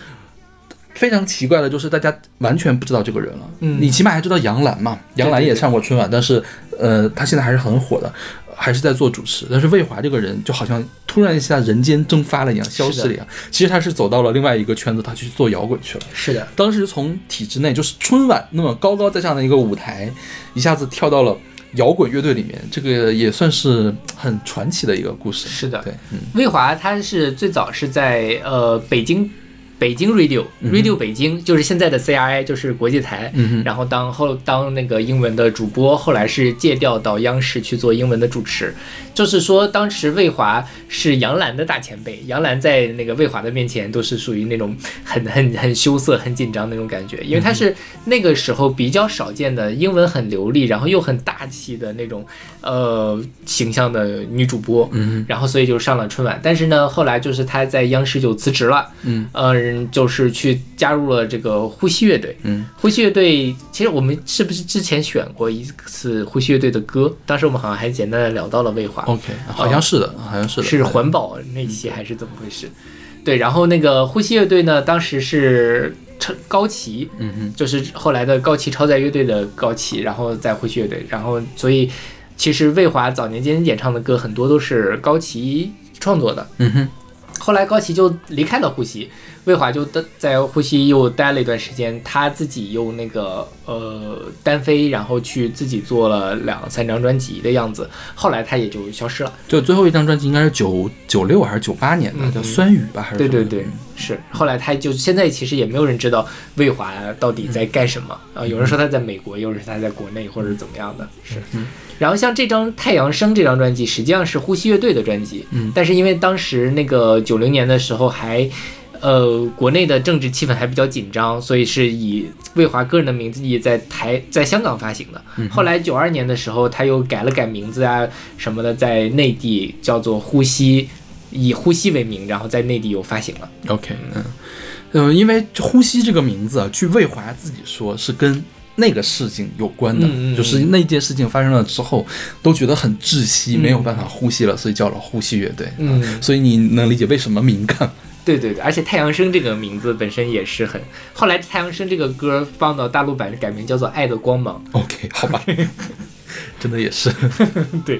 非常奇怪的就是，大家完全不知道这个人了。嗯你起码还知道杨澜嘛，杨澜也上过春晚，但是呃，他现在还是很火的，还是在做主持。但是魏华这个人就好像突然一下人间蒸发了一样，消失了一样。其实他是走到了另外一个圈子，他去做摇滚去了。是的，当时从体制内，就是春晚那么高高在上的一个舞台，一下子跳到了摇滚乐队里面，这个也算是很传奇的一个故事。是的对，嗯魏华他是最早是在呃北京北京 Radio、Radio 北京，就是现在的 CRI，就是国际台，嗯然后当后当那个英文的主播，后来是借调到央视去做英文的主持。就是说，当时魏华是杨澜的大前辈，杨澜在那个魏华的面前都是属于那种很很很羞涩、很紧张那种感觉，因为她是那个时候比较少见的英文很流利，然后又很大气的那种呃形象的女主播。嗯然后所以就上了春晚，但是呢，后来就是她在央视就辞职了，嗯嗯，就是去加入了这个呼吸乐队。嗯，呼吸乐队其实我们是不是之前选过一次呼吸乐队的歌？当时我们好像还简单的聊到了魏华，，OK，好像是的，好像是的，是环保那期还是怎么回事？对，然后那个呼吸乐队呢，当时是超高旗，嗯哼，就是后来的高旗超载乐队的高旗，然后在呼吸乐队，然后所以其实魏华早年间演唱的歌很多都是高旗创作的，嗯哼，后来高旗就离开了呼吸，魏华就在在呼吸又待了一段时间，他自己又那个呃单飞，然后去自己做了两三张专辑的样子，后来他也就消失了。就最后一张专辑应该是九九六还是九八年的，嗯叫《酸雨》吧，还是对对对，是。后来他就现在其实也没有人知道魏华到底在干什么啊、有人说他在美国，有人说他在国内或者怎么样的，是。然后像这张《太阳升》这张专辑，实际上是呼吸乐队的专辑，嗯但是因为当时那个九零年的时候还。呃，国内的政治气氛还比较紧张，所以是以魏华个人的名字以在台在香港发行的。后来九二年的时候，他又改了改名字啊什么的，在内地叫做呼吸，以呼吸为名，然后在内地又发行了。OK，嗯，呃，因为呼吸这个名字啊，据魏华自己说是跟那个事情有关的，嗯嗯嗯就是那件事情发生了之后，都觉得很窒息，没有办法呼吸了，所以叫了呼吸乐队。嗯所以你能理解为什么敏感。对对对，而且太阳升这个名字本身也是很，后来太阳升这个歌放到大陆版改名叫做爱的光芒。OK，好吧，真的也是。对，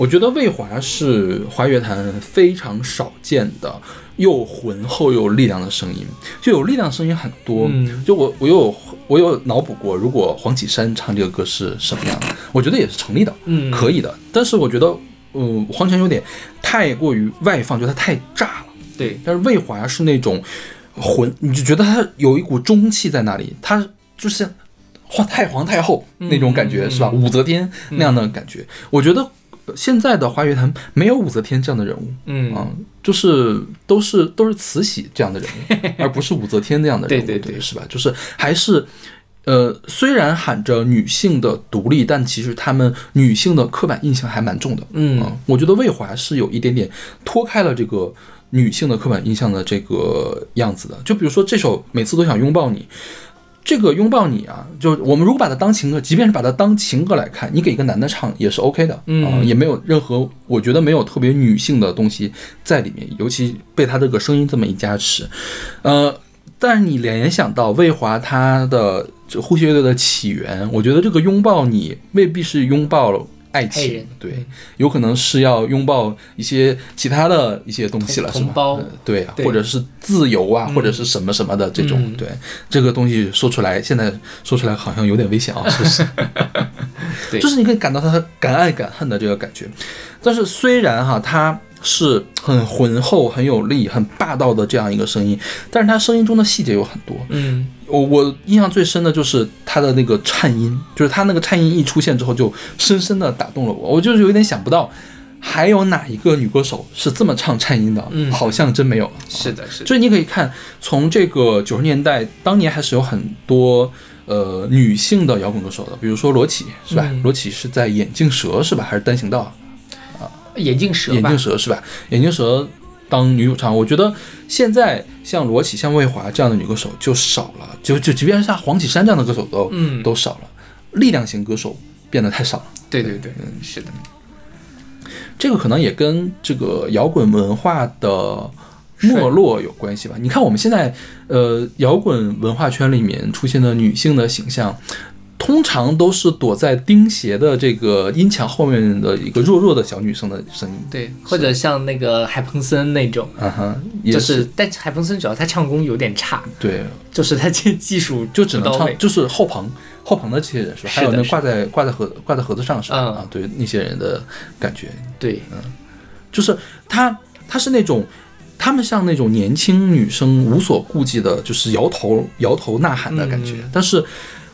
我觉得魏华是华语乐坛非常少见的又浑厚又有力量的声音，就有力量声音很多。嗯就我我有我有脑补过，如果黄绮珊唱这个歌是什么样的，我觉得也是成立的，嗯可以的。但是我觉得，嗯、黄绮珊有点太过于外放，觉得她太炸了。对，但是魏华是那种浑，你就觉得他有一股中气在那里，他就是皇太皇太后那种感觉，嗯是吧？武则天那样的感觉，我觉得呃现在的华语乐坛没有武则天这样的人物。嗯啊，就是都是都是慈禧这样的人物，而不是武则天那样的人物，对对对是吧？就是还是，呃，虽然喊着女性的独立，但其实他们女性的刻板印象还蛮重的。嗯啊，我觉得魏华是有一点点脱开了这个女性的刻板印象的这个样子的。就比如说这首《每次都想拥抱你》。这个拥抱你啊，就我们如果把它当情歌，即便是把它当情歌来看，你给一个男的唱也是 OK 的，嗯。啊，也没有任何，我觉得没有特别女性的东西在里面，尤其被他这个声音这么一加持，呃，但是你联想到魏华他的这呼吸乐队的起源，我觉得这个拥抱你未必是拥抱爱爱情人，对，有可能是要拥抱一些其他的一些东西了，是吗？呃对啊，或者是自由啊，或者是什么什么的这种，嗯对，这个东西说出来，现在说出来好像有点危险啊，是 不是？对就是你可以感到他敢爱敢恨的这个感觉。但是虽然哈，他是很浑厚、很有力、很霸道的这样一个声音，但是他声音中的细节有很多。嗯，我我印象最深的就是他的那个颤音，就是他那个颤音一出现之后，就深深的打动了我。我就是有点想不到，还有哪一个女歌手是这么唱颤音的？嗯好像真没有。是的，是的，所以你可以看，从这个九十年代，当年还是有很多呃女性的摇滚歌手的，比如说罗琦是吧？嗯罗琦是在眼镜蛇是吧？还是单行道？啊眼镜蛇眼镜，蛇是吧？眼镜蛇当女主唱，我觉得现在像罗琦、像魏华这样的女歌手就少了，就就即便是像黄绮珊这样的歌手都、嗯都少了，力量型歌手变得太少了。对对对，嗯是的，这个可能也跟这个摇滚文化的没落有关系吧。你看我们现在，呃，摇滚文化圈里面出现的女性的形象，通常都是躲在钉鞋的这个音墙后面的一个弱弱的小女生的声音。对，或者像那个海鹏森那种，啊哈，也就是，但海鹏森主要他唱功有点差，对，就是他这技术就只能唱，就是后棚后棚的这些人是吧？还有那挂在挂在盒挂在盒子上是吧？嗯啊，对那些人的感觉，对，嗯就是他他是那种。他们像那种年轻女生无所顾忌的，就是摇头摇头呐喊的感觉。嗯但是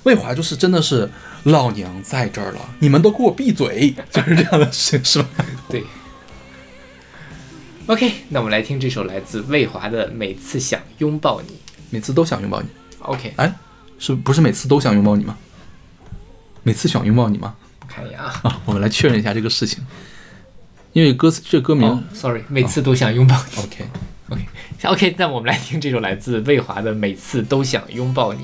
魏华就是真的是老娘在这儿了，你们都给我闭嘴，就是这样的事，是吧？对。OK，那我们来听这首来自魏华的《每次想拥抱你每次都想拥抱你，》。OK，哎，是不是每次都想拥抱你吗？每次想拥抱你吗？看一眼啊。啊，我们来确认一下这个事情，因为歌词这歌名、哦，sorry，每次都想拥抱你。OK。OK，那我们来听这首来自魏华的《每次都想拥抱你》。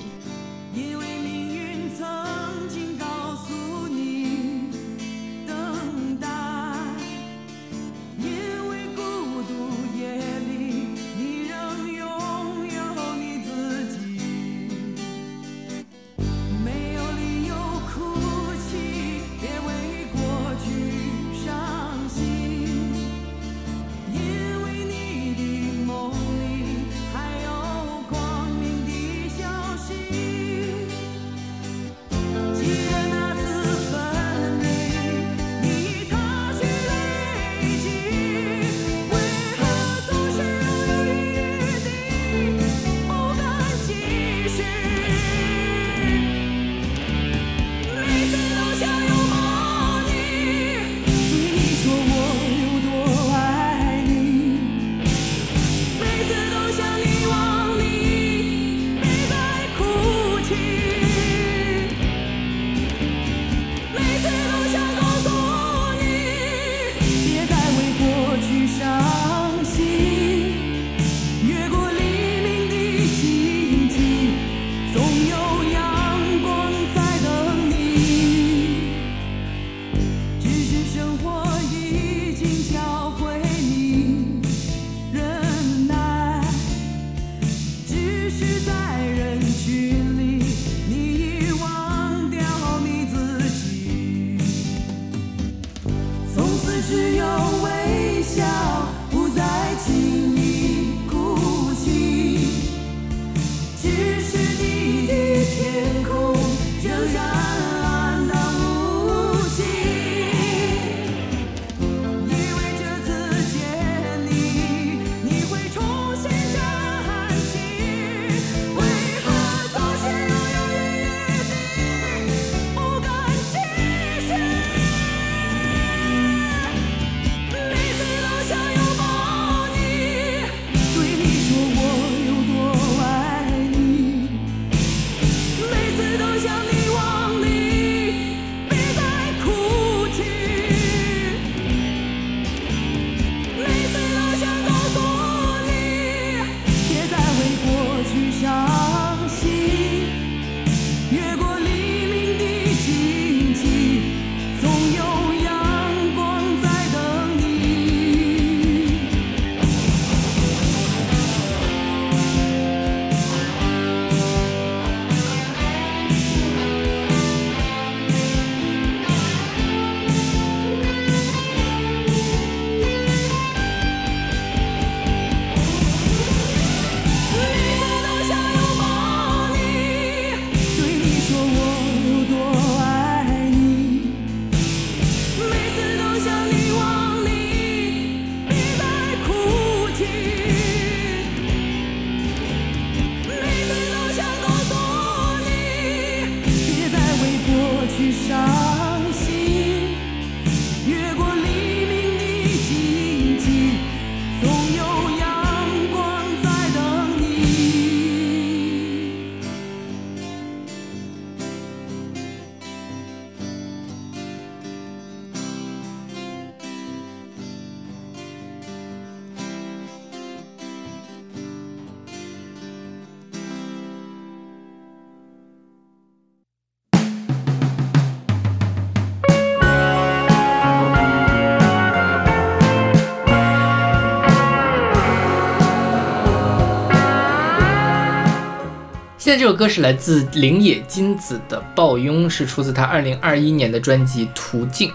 现在这首歌是来自林野金子的《抱拥》，是出自他二零二一年的专辑《途径》。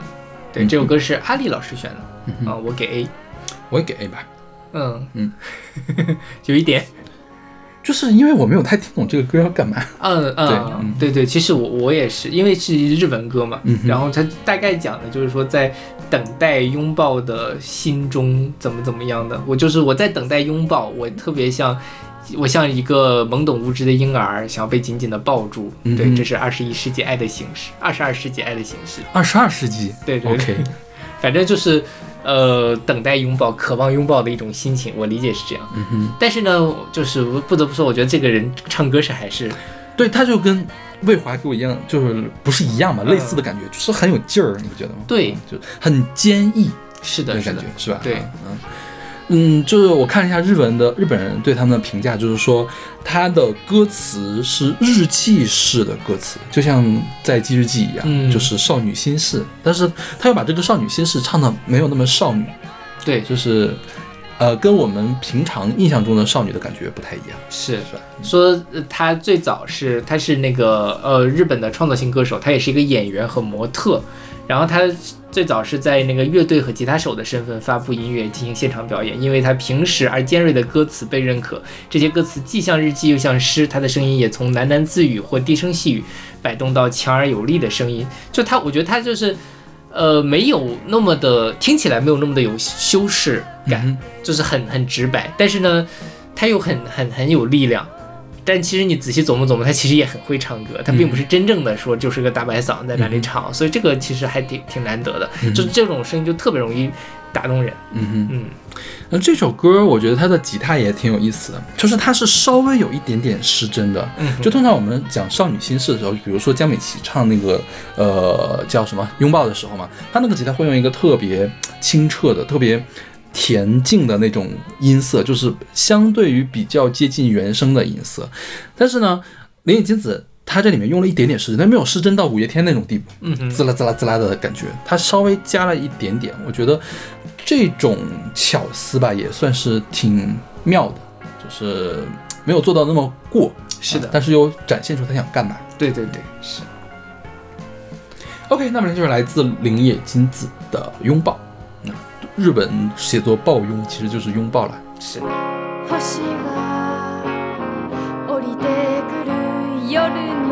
对，这首歌是阿丽老师选的啊，我给 A。我也给 A 吧，嗯嗯，有一点，就是因为我没有太听懂这个歌要干嘛。嗯 嗯，对对，其实我我也是，因为是日文歌嘛，嗯然后它大概讲的就是说在等待拥抱的心中怎么怎么样的，我就是我在等待拥抱，我特别像。我像一个懵懂无知的婴儿，想要被紧紧的抱住。对，这是二十一世纪爱的形式，二十二世纪爱的形式。二十二世纪，对对对 反正就是，呃，等待拥抱、渴望拥抱的一种心情，我理解是这样。嗯哼，但是呢，就是不得不说，我觉得这个人唱歌是还是对，他就跟魏华给我一样，就是不是一样嘛，嗯类似的感觉，就是很有劲儿，你不觉得吗？对，就很坚毅是的感觉，，是吧？对嗯。嗯，就是我看了一下日文的日本人对他们的评价，就是说他的歌词是日记式的歌词，就像在记日记一样，嗯。就是少女心事，但是他又把这个少女心事唱的没有那么少女，对，就是呃，跟我们平常印象中的少女的感觉不太一样，是。是吧？说呃他最早是他是那个呃日本的创作型歌手，他也是一个演员和模特，然后他最早是在那个乐队和吉他手的身份发布音乐进行现场表演，因为他平实而尖锐的歌词被认可，这些歌词既像日记又像诗，他的声音也从喃喃自语或低声细语摆动到强而有力的声音，就他我觉得他就是。呃，没有那么的听起来没有那么的有修饰感，就是很很直白，但是呢，他又很很很有力量。但其实你仔细琢磨琢磨，他其实也很会唱歌，他并不是真正的说就是个大白嗓在那里唱，所以这个其实还挺挺难得的。就这种声音就特别容易打动人。嗯哼。嗯，那这首歌，我觉得它的吉他也挺有意思的，就是它是稍微有一点点失真的。嗯就通常我们讲少女心事的时候，比如说江美琪唱那个呃叫什么拥抱的时候嘛，她那个吉他会用一个特别清澈的、特别恬静的那种音色，就是相对于比较接近原声的音色。但是呢，林野金子他这里面用了一点点失真，但没有失真到五月天那种地步。嗯哼，滋啦滋啦滋啦的感觉，他稍微加了一点点，我觉得这种巧思吧，也算是挺妙的，就是没有做到那么过，是的啊但是又展现出他想干嘛。对对对，是。OK，那么就是来自林野金子的拥抱，那日本写作抱拥其实就是拥抱了。是。星が降りてくる夜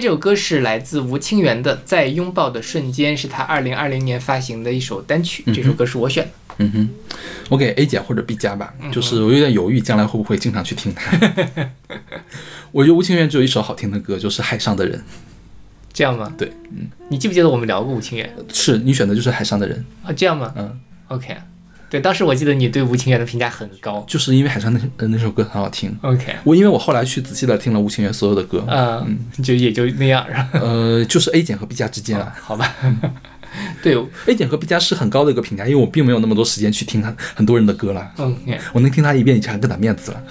这首歌是来自吴清源的《在拥抱的瞬间》，是他二零二零年发行的一首单曲。这首歌是我选的。嗯哼，我给 A 加或者 B 加吧，就是我有点犹豫，将来会不会经常去听他。我觉得吴清源只有一首好听的歌，就是《海上的人》。这样吗？对，嗯，你记不记得我们聊过吴清源是你选的就是《海上的人》啊？这样吗？嗯，OK。对，当时我记得你对吴清源的评价很高。就是因为《海上那呃那首歌很好听。OK，我因为我后来去仔细的听了吴清源所有的歌，嗯，就也就那样？呃，就是 A 减和 B 加之间啊。好吧。对 A 减和 B 加是很高的一个评价，因为我并没有那么多时间去听他很多人的歌了。，OK。我能听他一遍，已经很给他面子了。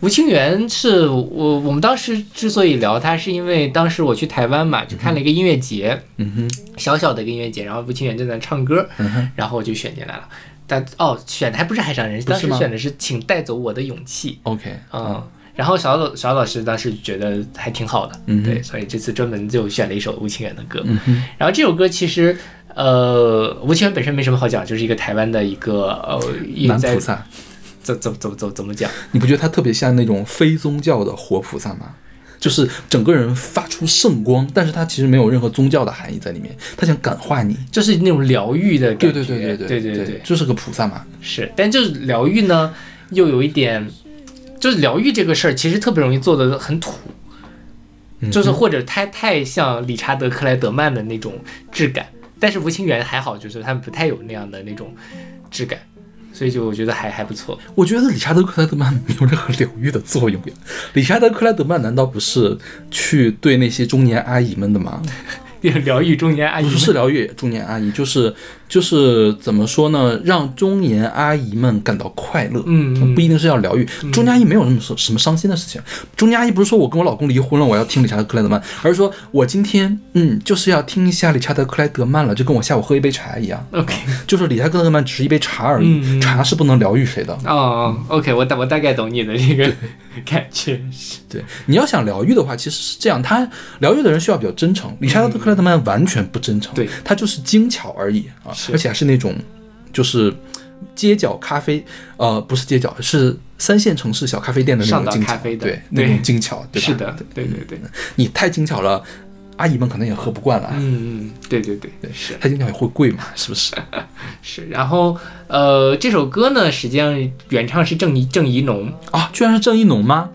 吴清源是我我们当时之所以聊他，是因为当时我去台湾嘛，就看了一个音乐节，嗯哼，小小的一个音乐节，然后吴清源正在唱歌，嗯哼，然后我就选进来了。但哦，选的还不是海上人，当时选的是请带走我的勇气。OK，嗯，然后小老小老师当时觉得还挺好的，嗯对，所以这次专门就选了一首吴清源的歌。嗯哼，然后这首歌其实，呃，吴清源本身没什么好讲，就是一个台湾的一个呃，也在男菩萨，怎怎怎怎怎么讲？你不觉得他特别像那种非宗教的活菩萨吗？就是整个人发出圣光，但是他其实没有任何宗教的含义在里面，他想感化你。就是那种疗愈的感对觉，对对对对对对就是个菩萨嘛。是，但就是疗愈呢，又有一点，就是疗愈这个事儿，其实特别容易做的很土，嗯就是或者太太像理查德克莱德曼的那种质感，但是吴清源还好，就是他们不太有那样的那种质感，所以就我觉得还还不错。我觉得理查德克莱德曼没有任何疗愈的作用呀。理查德克莱德曼难道不是去对那些中年阿姨们的吗？疗愈中年阿姨不是疗愈中年阿姨，就是就是怎么说呢？让中年阿姨们感到快乐。嗯嗯不一定是要疗愈。中年阿姨没有那么什什么伤心的事情。中年阿姨不是说我跟我老公离婚了，我要听理查德克莱德曼，而是说我今天嗯就是要听一下理查德克莱德曼了，就跟我下午喝一杯茶一样。OK 就是理查德克莱德曼只是一杯茶而已，茶是不能疗愈谁的。哦，OK，我大我大概懂你的这个 感觉，是。对，你要想疗愈的话，其实是这样，他疗愈的人需要比较真诚。理查德克莱德曼完全不真诚，对。他就是精巧而已啊，是。而且还是那种就是街角咖啡，呃，不是街角，是三线城市小咖啡店的那种精巧，咖啡的。对，对那种精巧，对吧？是的，对对。对，你太精巧了，阿姨们可能也喝不惯了。嗯嗯，对对对对，是。太精巧也会贵嘛，是不是？是，然后呃，这首歌呢，实际上原唱是郑怡郑怡农。啊，居然是郑怡农吗？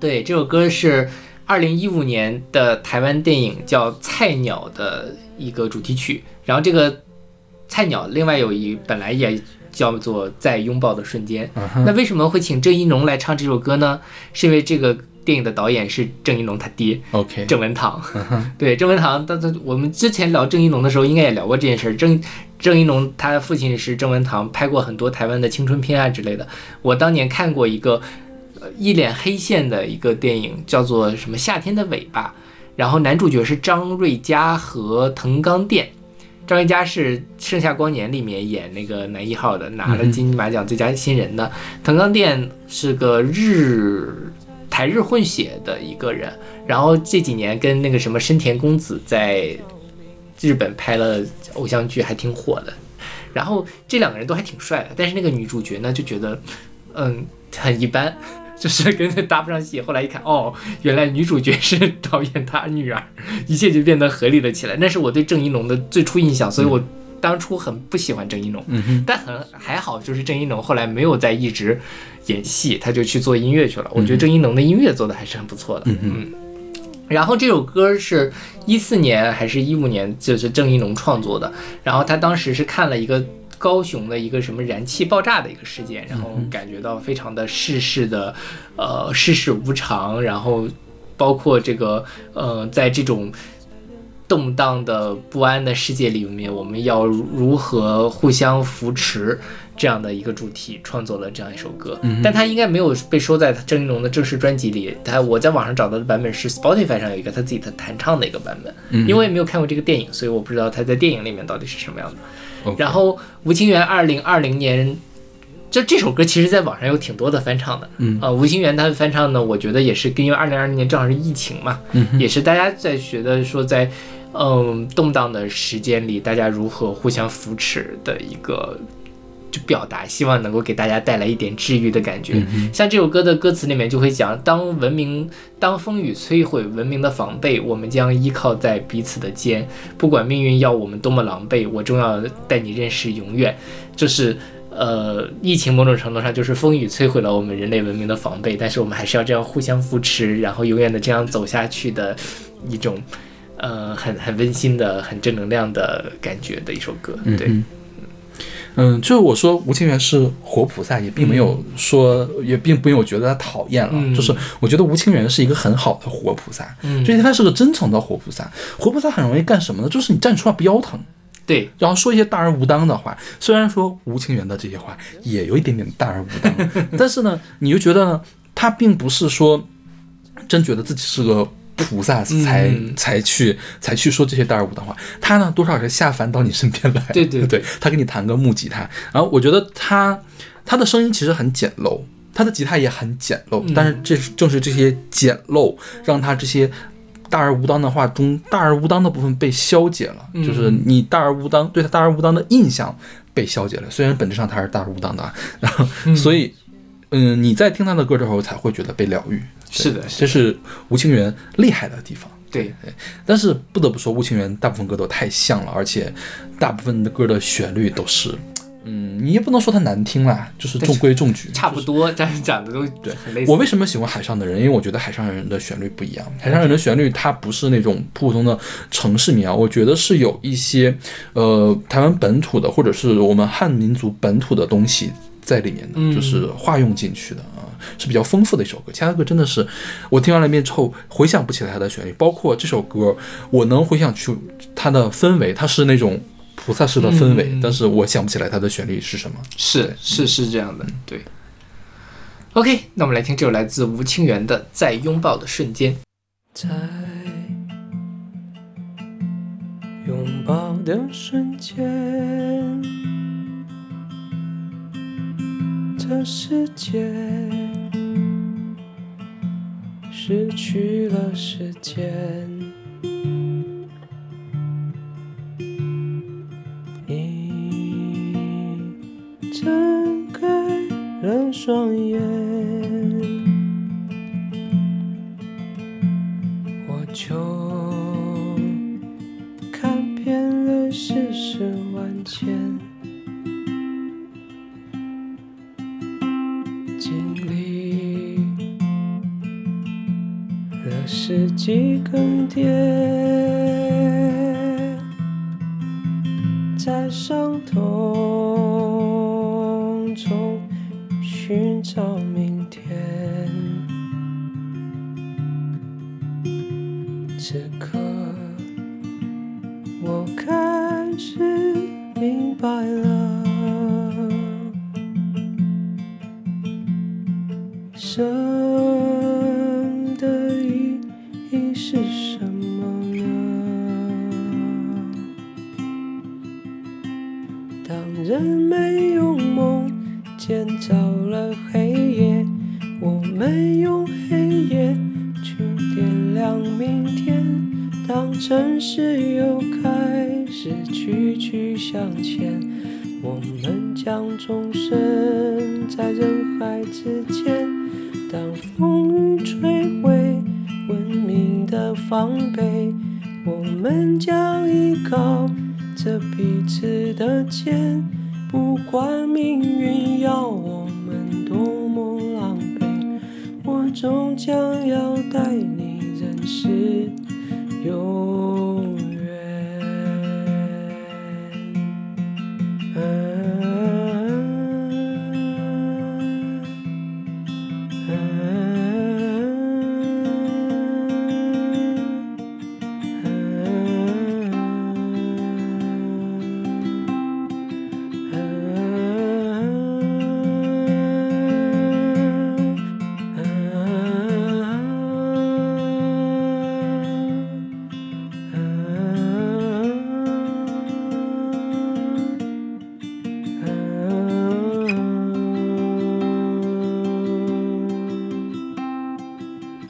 对，这首歌是二零一五年的台湾电影叫《菜鸟》的一个主题曲。然后这个《菜鸟》另外有一本来也叫做《在拥抱的瞬间》。那为什么会请郑怡农来唱这首歌呢？是因为这个电影的导演是郑一龙他爹。，OK，郑文堂，对郑文堂，当他我们之前聊郑一龙的时候，应该也聊过这件事儿。郑郑一龙他父亲是郑文堂，拍过很多台湾的青春片啊之类的。我当年看过一个呃一脸黑线的一个电影，叫做什么《夏天的尾巴》，然后男主角是张瑞佳和滕刚店。张瑞嘉是《盛夏光年》里面演那个男一号的，拿了金马奖最佳新人的。滕刚店是个日台日混血的一个人，然后这几年跟那个什么深田恭子在日本拍了偶像剧，还挺火的。然后这两个人都还挺帅的，但是那个女主角呢，就觉得嗯很一般，就是跟他搭不上戏。后来一看，哦，原来女主角是导演他女儿，一切就变得合理了起来。那是我对郑一龙的最初印象，所以我当初很不喜欢郑一龙。嗯哼，但很还好，就是郑一龙后来没有再一直演戏，他就去做音乐去了。我觉得郑一农的音乐做的还是很不错的。嗯嗯。然后这首歌是一四年还是一五年，就是郑一农创作的。然后他当时是看了一个高雄的一个什么燃气爆炸的一个事件，然后感觉到非常的世事的，呃，世事无常，然后包括这个呃，在这种动荡的不安的世界里面，我们要如如何互相扶持这样的一个主题，创作了这样一首歌。但他应该没有被收在他郑云龙的正式专辑里。他我在网上找到的版本是 Spotify 上有一个他自己的弹唱的一个版本，因为我也没有看过这个电影，所以我不知道他在电影里面到底是什么样的。然后吴清源二零二零年。就这首歌其实在网上有挺多的翻唱的，嗯呃，吴清源他的翻唱呢，我觉得也是跟因为二零二零年正好是疫情嘛，嗯也是大家在觉得说在嗯动荡的时间里，大家如何互相扶持的一个就表达，希望能够给大家带来一点治愈的感觉。嗯像这首歌的歌词里面就会讲，当文明当风雨摧毁文明的防备，我们将依靠在彼此的肩，不管命运要我们多么狼狈，我终要带你认识永远。就是。呃，疫情某种程度上就是风雨摧毁了我们人类文明的防备，但是我们还是要这样互相扶持，然后永远的这样走下去的一种，呃，很很温馨的、很正能量的感觉的一首歌。对，嗯嗯，就是我说吴清源是活菩萨，也并没有说，也并没有觉得他讨厌了。嗯就是我觉得吴清源是一个很好的活菩萨，嗯就是他是个真诚的活菩萨。活菩萨很容易干什么呢？就是你站出来不腰疼，对，然后说一些大而无当的话。虽然说吴清源的这些话也有一点点大而无当，但是呢，你又觉得呢，他并不是说真觉得自己是个。菩萨才、嗯。才去才去说这些大而无当话，他呢多少是下凡到你身边来，对对对，他给你弹个木吉他，然后我觉得他他的声音其实很简陋，他的吉他也很简陋，但是这正是这些简陋让他这些大而无当的话中大而无当的部分被消解了，就是你大而无当对他大而无当的印象被消解了，虽然本质上他是大而无当的，啊，然后所以嗯你在听他的歌的时候才会觉得被疗愈，是的，这是吴清源厉害的地方。对对，但是不得不说，吴清源大部分歌都太像了，而且大部分的歌的旋律都是，嗯，你也不能说它难听啦，就是中规中矩，差不多，但是讲的都对很类似。我为什么喜欢海上的人？因为我觉得海上人的旋律不一样。海上人的旋律它不是那种普通的城市民谣，我觉得是有一些呃台湾本土的或者是我们汉民族本土的东西在里面的，嗯就是化用进去的啊，是比较丰富的一首歌。其他歌真的是我听完了一遍之后回想不起来它的旋律，包括这首歌，我能回想出它的氛围，它是那种。菩萨式的氛围，嗯但是我想不起来它的旋律是什么。是是是这样的，对。OK，那我们来听这首来自吴清源的《在拥抱的瞬间》。在拥抱的瞬间，这世界失去了时间。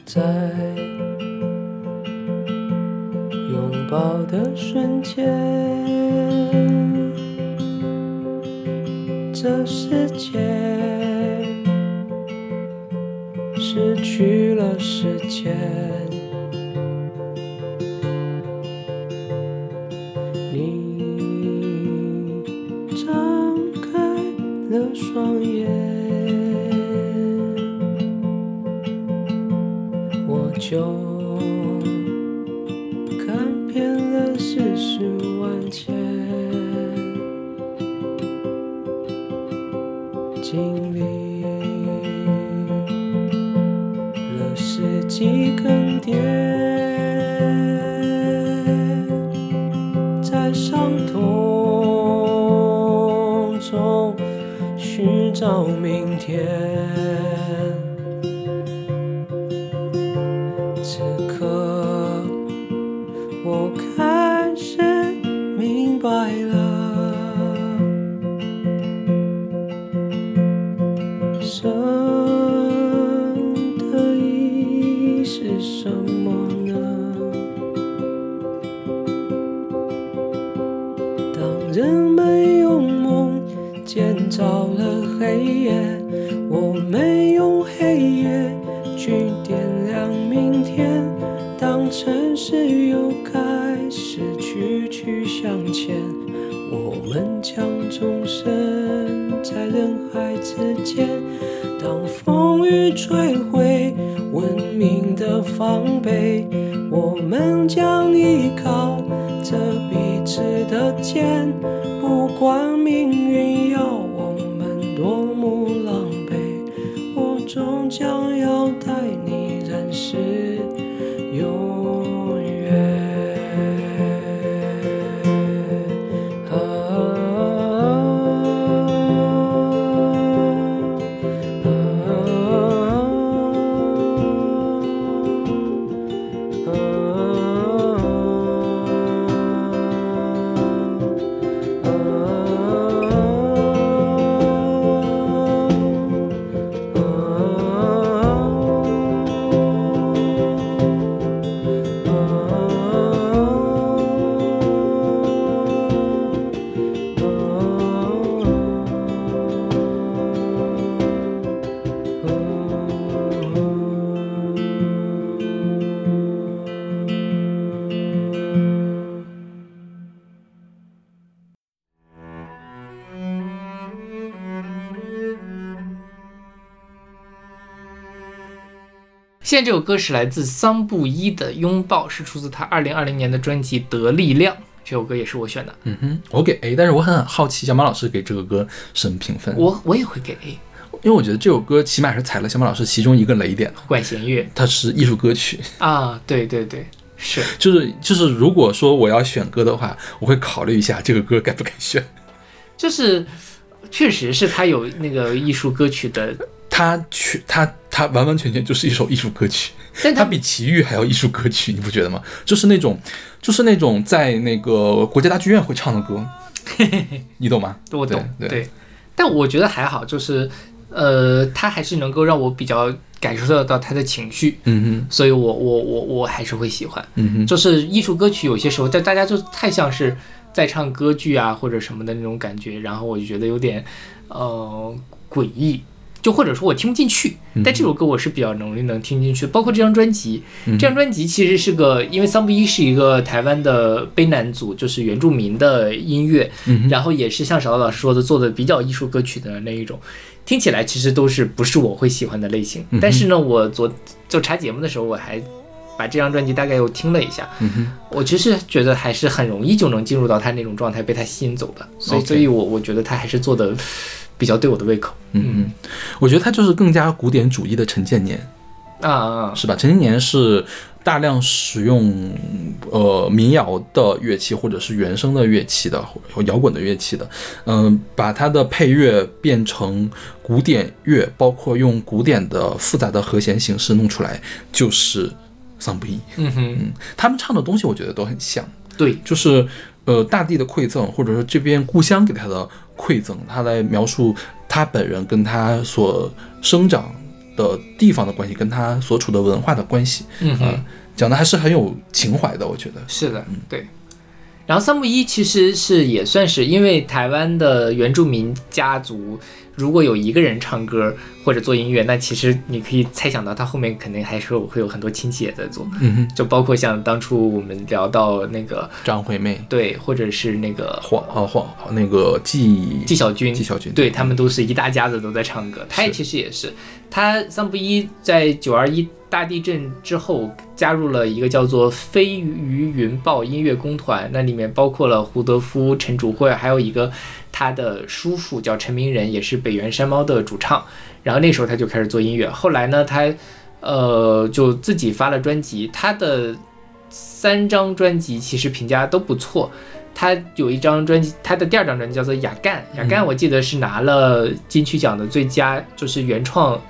在拥抱的瞬间，这世界，失去了时间。现在这首歌是来自桑布伊的《拥抱》，是出自他二零二零年的专辑《得力量》。这首歌也是我选的，嗯哼，我给 A，但是我很好奇小马老师给这个歌什么评分？我我也会给 A。因为我觉得这首歌起码是踩了小马老师其中一个雷点，管弦乐它是艺术歌曲，啊，对对对，是就是就是如果说我要选歌的话，我会考虑一下这个歌该不该选。就是确实是他有那个艺术歌曲的，它全它它完完全全就是一首艺术歌曲，但它比奇遇还要艺术歌曲，你不觉得吗？就是那种就是那种在那个国家大剧院会唱的歌，你懂吗？我懂对对。但我觉得还好，就是呃，他还是能够让我比较感受得到他的情绪，嗯哼。所以我我我我还是会喜欢。嗯哼，就是艺术歌曲有些时候，但大家就太像是在唱歌剧啊或者什么的那种感觉，然后我就觉得有点呃诡异，就或者说我听不进去。但这首歌我是比较容易能听进去，包括这张专辑。这张专辑其实是个，因为桑布一是一个台湾的卑南族，就是原住民的音乐，然后也是像小老师说的，做的比较艺术歌曲的那一种。听起来其实都是不是我会喜欢的类型，但是呢，我昨就查节目的时候，我还把这张专辑大概又听了一下，我其实觉得还是很容易就能进入到他那种状态，被他吸引走的，所以所以我我觉得他还是做的比较对我的胃口。嗯嗯，我觉得他就是更加古典主义的陈建年，啊啊，是吧？陈建年是大量使用呃民谣的乐器或者是原声的乐器的，或摇滚的乐器的，嗯、把它的配乐变成古典乐，包括用古典的复杂的和弦形式弄出来，就是桑布伊。嗯哼，嗯，他们唱的东西我觉得都很像，对，就是呃大地的馈赠，或者说这边故乡给他的馈赠，他来描述他本人跟他所生长的地方的关系，跟他所处的文化的关系，嗯讲的还是很有情怀的，我觉得。是的，嗯对。然后三木一其实是也算是，因为台湾的原住民家族，如果有一个人唱歌或者做音乐，那其实你可以猜想到他后面肯定还是会有很多亲戚也在做，就包括像当初我们聊到那个张惠妹、对，或者是那个黄啊黄那个纪纪晓君，纪晓君，对他们都是一大家子都在唱歌。他也其实也是，他桑布伊在九二一大地震之后加入了一个叫做飞鱼云豹音乐工团，那里面包括了胡德夫、陈竹慧，还有一个他的叔父叫陈明仁，也是北原山猫的主唱。然后那时候他就开始做音乐，后来呢，他呃就自己发了专辑，他的三张专辑其实评价都不错。他有一张专辑，他的第二张专辑叫做《雅干》，雅干我记得是拿了金曲奖的最佳，就是原创，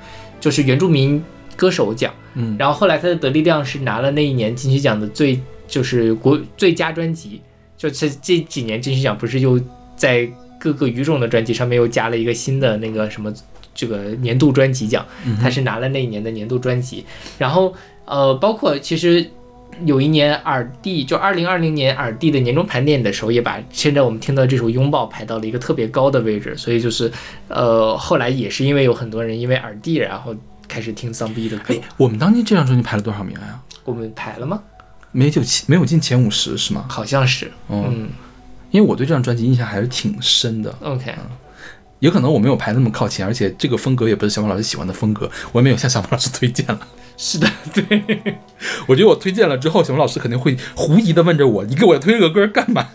就是原住民歌手奖。嗯，然后后来他的得力量是拿了那一年金曲奖的最，就是国最佳专辑。就是这几年金曲奖不是又在各个语种的专辑上面又加了一个新的那个什么这个年度专辑奖，他是拿了那一年的年度专辑。然后呃，包括其实。有一年耳帝就二零二零年耳帝的年终盘点的时候，也把现在我们听到这首《拥抱》排到了一个特别高的位置，所以就是，呃，后来也是因为有很多人因为耳帝，然后开始听桑逼的歌哎。，我们当年这张专辑排了多少名啊？我们排了吗？没有进没有进前五十是吗？好像是，嗯，嗯因为我对这张专辑印象还是挺深的，，OK，有可能我没有排那么靠前，而且这个风格也不是小马老师喜欢的风格，我也没有向小马老师推荐了。是的，对，我觉得我推荐了之后，小马老师肯定会狐疑的问着我：“你给我推这个歌干嘛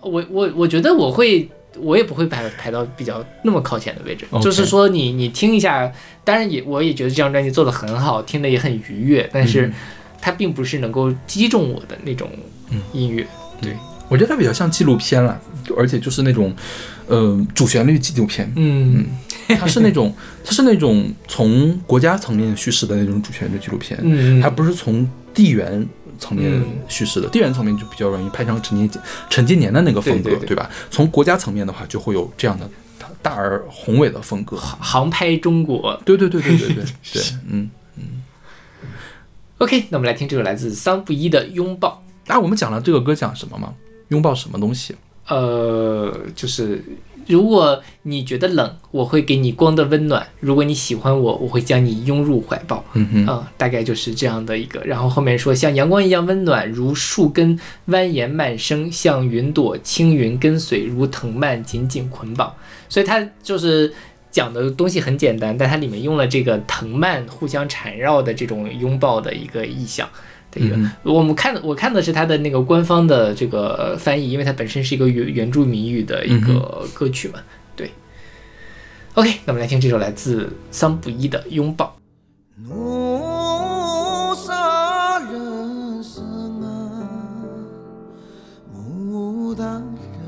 我我我觉得我会。我也不会排排到比较那么靠前的位置就是说你你听一下，当然也我也觉得这张专辑做的很好，听的也很愉悦，但是它并不是能够击中我的那种音乐。对，？”我觉得它比较像纪录片了，而且就是那种，呃，主旋律纪录片。嗯它是那种，它是那种从国家层面叙事的那种主旋律纪录片，嗯，还不是从地缘层面嗯叙事的。地缘层面就比较容易拍成陈建陈建年的那个风格，对对对吧？从国家层面的话，就会有这样的大大而宏伟的风格。航拍中国。对对对对对对 对，嗯。OK，那我们来听这首来自桑布伊的《拥抱啊，我们讲了这个歌讲什么吗？拥抱什么东西？》。呃，就是如果你觉得冷，我会给你光的温暖；如果你喜欢我，我会将你拥入怀抱。嗯哼，嗯，大概就是这样的一个。然后后面说，像阳光一样温暖，如树根蜿蜒蔓生，像云朵轻云跟随，如藤蔓紧紧捆绑。所以它就是讲的东西很简单，但它里面用了这个藤蔓互相缠绕的这种拥抱的一个意象。的一个，嗯我们看我看的是它的那个官方的这个翻译，因为它本身是一个原原著民语的一个歌曲嘛。对，OK，那我们来听这首来自桑布伊的《拥抱》。Nusa resanga muda leku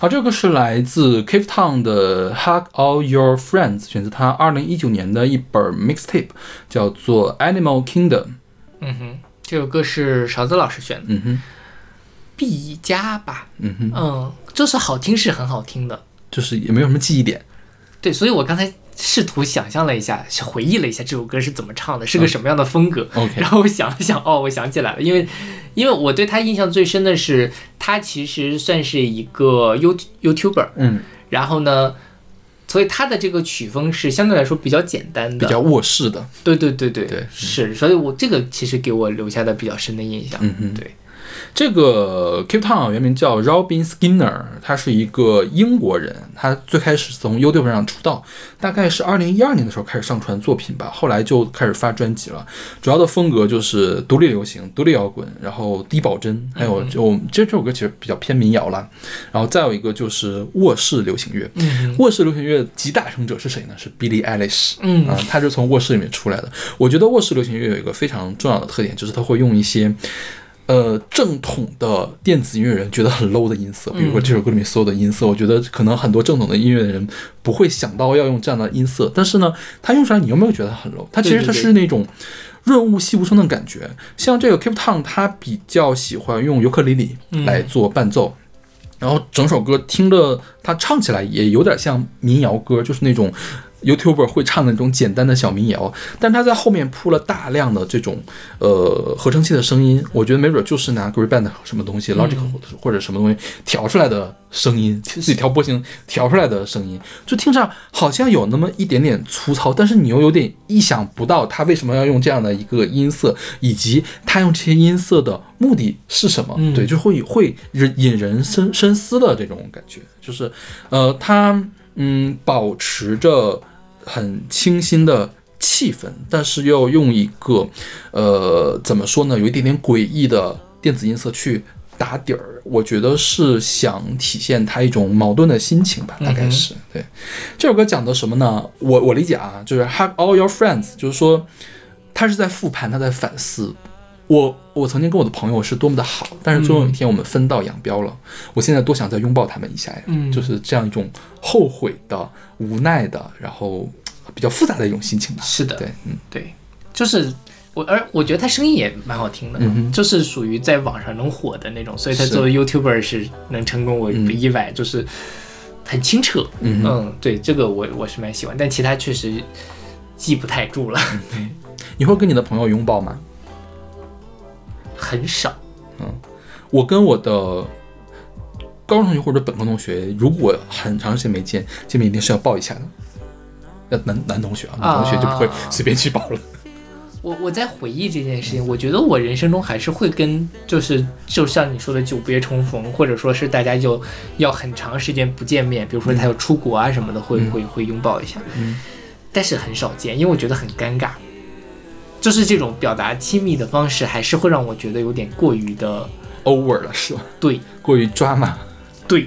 好，这个是来自 Cave Town 的《Hug All Your Friends》，选自他二零一九年的一本 mixtape，叫做《Animal Kingdom》。嗯哼，这首歌是勺子老师选的，嗯哼，B 加吧，嗯哼，嗯，就是好听是很好听的，就是也没有什么记忆点。对，所以我刚才试图想象了一下，回忆了一下这首歌是怎么唱的，是个什么样的风格。OK 然后我想了想，哦，我想起来了，因为因为我对他印象最深的是，他其实算是一个 You YouTuber，嗯，然后呢，所以他的这个曲风是相对来说比较简单的，比较卧室的。对对对对。对是，所以我这个其实给我留下的比较深的印象。嗯嗯对，这个 Cape Town 原名叫 Robin Skinner，他是一个英国人。他最开始从 YouTube 上出道，大概是二零一二年的时候开始上传作品吧，后来就开始发专辑了。主要的风格就是独立流行、独立摇滚，然后低保真，还有就这这首歌其实比较偏民谣了。然后再有一个就是卧室流行乐。嗯卧室流行乐集大成者是谁呢？是 Billie Eilish。嗯啊，他是从卧室里面出来的。我觉得卧室流行乐有一个非常重要的特点，就是他会用一些。呃，正统的电子音乐人觉得很 low 的音色，比如说这首歌里面所有的音色，我觉得可能很多正统的音乐人不会想到要用这样的音色，但是呢，它用出来你有没有觉得很 low？它其实它是那种润物细无声的感觉。像这个 Cape Town，他比较喜欢用尤克里里来做伴奏，然后整首歌听着他唱起来也有点像民谣歌，就是那种 YouTuber 会唱的那种简单的小民谣，但他在后面铺了大量的这种呃合成器的声音，我觉得没准就是拿 GarageBand 什么东西、Logic 或者什么东西调出来的声音，自己调波形调出来的声音，就听上好像有那么一点点粗糙，但是你又有点意想不到他为什么要用这样的一个音色，以及他用这些音色的目的是什么？嗯。对，就会会引引人深深思的这种感觉，就是呃，他嗯保持着很清新的气氛，但是又用一个呃怎么说呢，有一点点诡异的电子音色去打底儿。我觉得是想体现他一种矛盾的心情吧，大概是、对。这首歌讲的什么呢？我我理解啊，就是 Hug all your friends，就是说他是在复盘，他在反思。我我曾经跟我的朋友是多么的好，但是最后有一天我们分道扬镳了。我现在多想再拥抱他们一下呀，嗯就是这样一种后悔的、无奈的，然后比较复杂的一种心情吧。是的对，嗯，对，就是我，而我觉得他声音也蛮好听的，嗯就是属于在网上能火的那种，所以他作为 YouTuber 是能成功，我不嗯意外，就是很清澈。嗯哼对，这个我我是蛮喜欢，但其他确实记不太住了，你会跟你的朋友拥抱吗？很少。嗯我跟我的高中同学或者本科同学，如果很长时间没见，见面一定是要抱一下的。那男男同学啊，男同学就不会啊随便去抱了。我我在回忆这件事情，我觉得我人生中还是会跟就是就像你说的久别重逢，或者说是大家就要很长时间不见面，比如说他要出国啊什么的，会会会拥抱一下，嗯但是很少见，因为我觉得很尴尬。就是这种表达亲密的方式，还是会让我觉得有点过于的 over 了是吧？对过于抓马。对，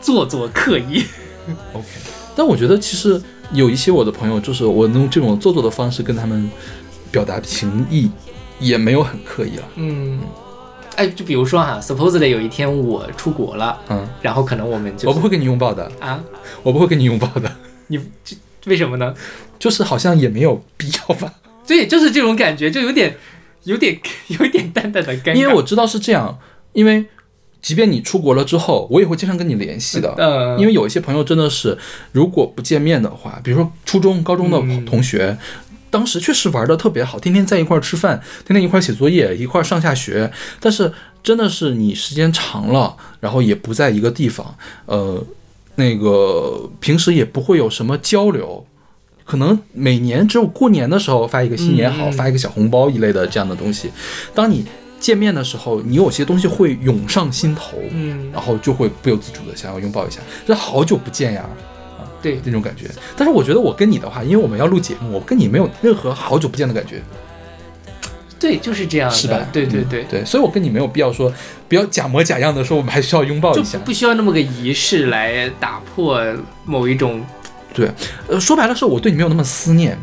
做作刻意。OK，但我觉得其实有一些我的朋友，就是我用这种做作的方式跟他们表达情谊，也没有很刻意了。嗯，哎，就比如说哈，supposedly 有一天我出国了，嗯，然后可能我们就我不会跟你拥抱的，啊，我不会跟你拥抱的，你这为什么呢？就是好像也没有必要吧。对，就是这种感觉，就有点、有点、有点淡淡的尴尬。因为我知道是这样，因为即便你出国了之后，我也会经常跟你联系的。嗯，因为有一些朋友真的是，如果不见面的话，比如说初中、高中的嗯同学，当时确实玩的特别好，天天在一块儿吃饭，天天一块儿写作业，一块儿上下学。但是真的是你时间长了，然后也不在一个地方，呃，那个平时也不会有什么交流，可能每年只有过年的时候发一个新年好，嗯发一个小红包一类的这样的东西。当你见面的时候，你有些东西会涌上心头，嗯，然后就会不由自主的想要拥抱一下，这好久不见呀。啊对，那种感觉。但是我觉得我跟你的话，因为我们要录节目，我跟你没有任何好久不见的感觉，对，就是这样的，是吧？嗯对对对，对，所以我跟你没有必要说，不要假模假样的说我们还需要拥抱一下就。不需要那么个仪式来打破某一种，呃，说白了是我对你没有那么思念，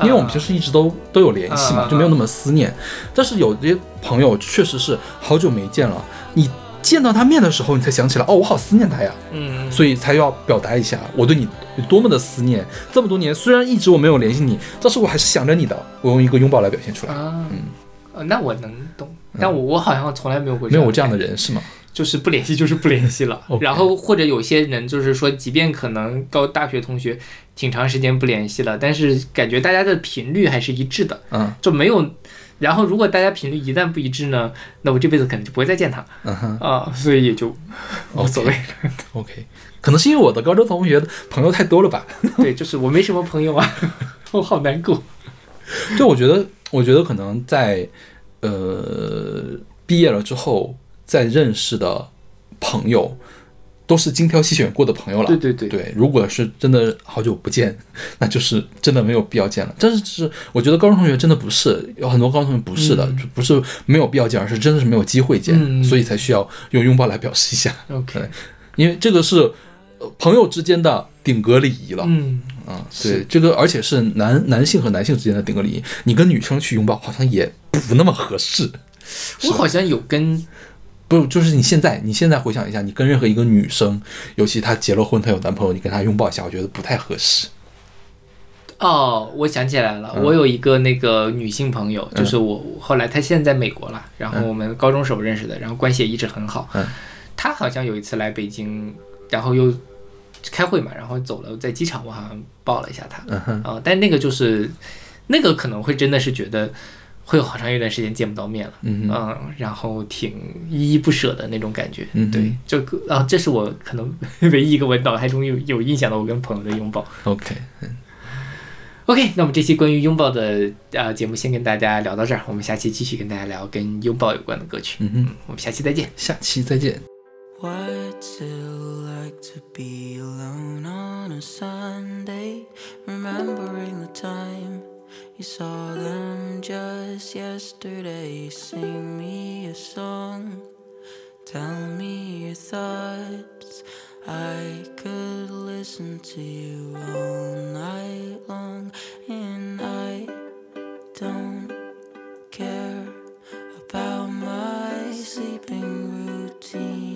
因为我们啊平时一直都都有联系嘛，啊就没有那么思念。但是有些朋友确实是好久没见了，你见到他面的时候，你才想起来，哦，我好思念他呀。嗯，所以才要表达一下我对你有多么的思念。这么多年，虽然一直我没有联系你，但是我还是想着你的。我用一个拥抱来表现出来。啊，嗯呃那我能懂，但我我好像从来没有过没有我这样的人是吗？就是不联系就是不联系了 然后或者有些人就是说，即便可能高大学同学挺长时间不联系了，但是感觉大家的频率还是一致的，嗯就没有。然后如果大家频率一旦不一致呢，那我这辈子可能就不会再见他嗯哼啊，所以也就无所谓。，OK，可能是因为我的高中同学朋友太多了吧？对，就是我没什么朋友啊，我好难过。就，我觉得，我觉得可能在呃毕业了之后再认识的朋友，都是精挑细选过的朋友了。对对对对，如果是真的好久不见，那就是真的没有必要见了。但是是我觉得高中同学真的不是，有很多高中同学不是的，嗯就不是没有必要见，而是真的是没有机会见，嗯所以才需要用拥抱来表示一下，OK，因为这个是。呃朋友之间的顶格礼仪了，嗯，啊，对，这个而且是男男性和男性之间的顶格礼仪，你跟女生去拥抱好像也不那么合适。我好像有跟不，就是你现在，你现在回想一下，你跟任何一个女生，尤其她结了婚，她有男朋友，你跟她拥抱一下，我觉得不太合适。哦，我想起来了，我有一个那个女性朋友，就是我后来她现在在美国了，然后我们高中时候认识的，然后关系也一直很好。嗯她好像有一次来北京，然后又开会嘛，然后走了，在机场我好像抱了一下她。嗯哼，啊、但那个就是那个可能会真的是觉得会有好长一段时间见不到面了。嗯，嗯，然后挺依依不舍的那种感觉，嗯对，这个啊，这是我可能 唯一一个我脑海中有有印象的我跟朋友的拥抱。OK，嗯 OK，那我们这期关于拥抱的呃节目先跟大家聊到这儿，我们下期继续跟大家聊跟拥抱有关的歌曲。嗯哼，我们下期再见。下期再见。What's it like to be alone on a Sunday? Remembering the time you saw them just yesterday. Sing me a song, tell me your thoughts. I could listen to you all night long, and I don't care about my sleeping routine.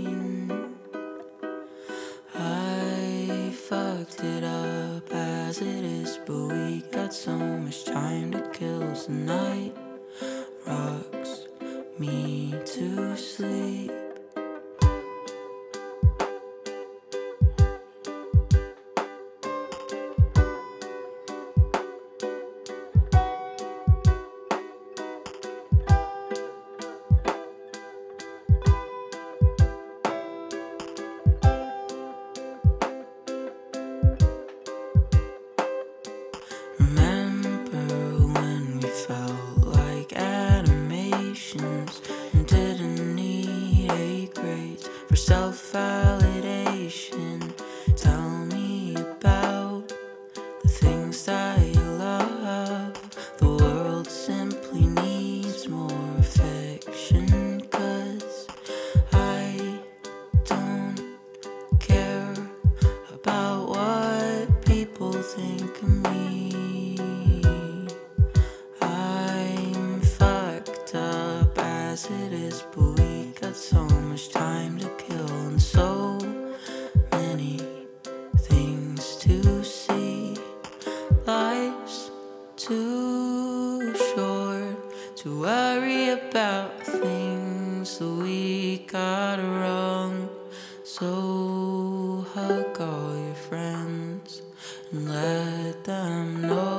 Fucked it up as it is, but we got so much time to kill. tonight. rocks me to sleep. them know.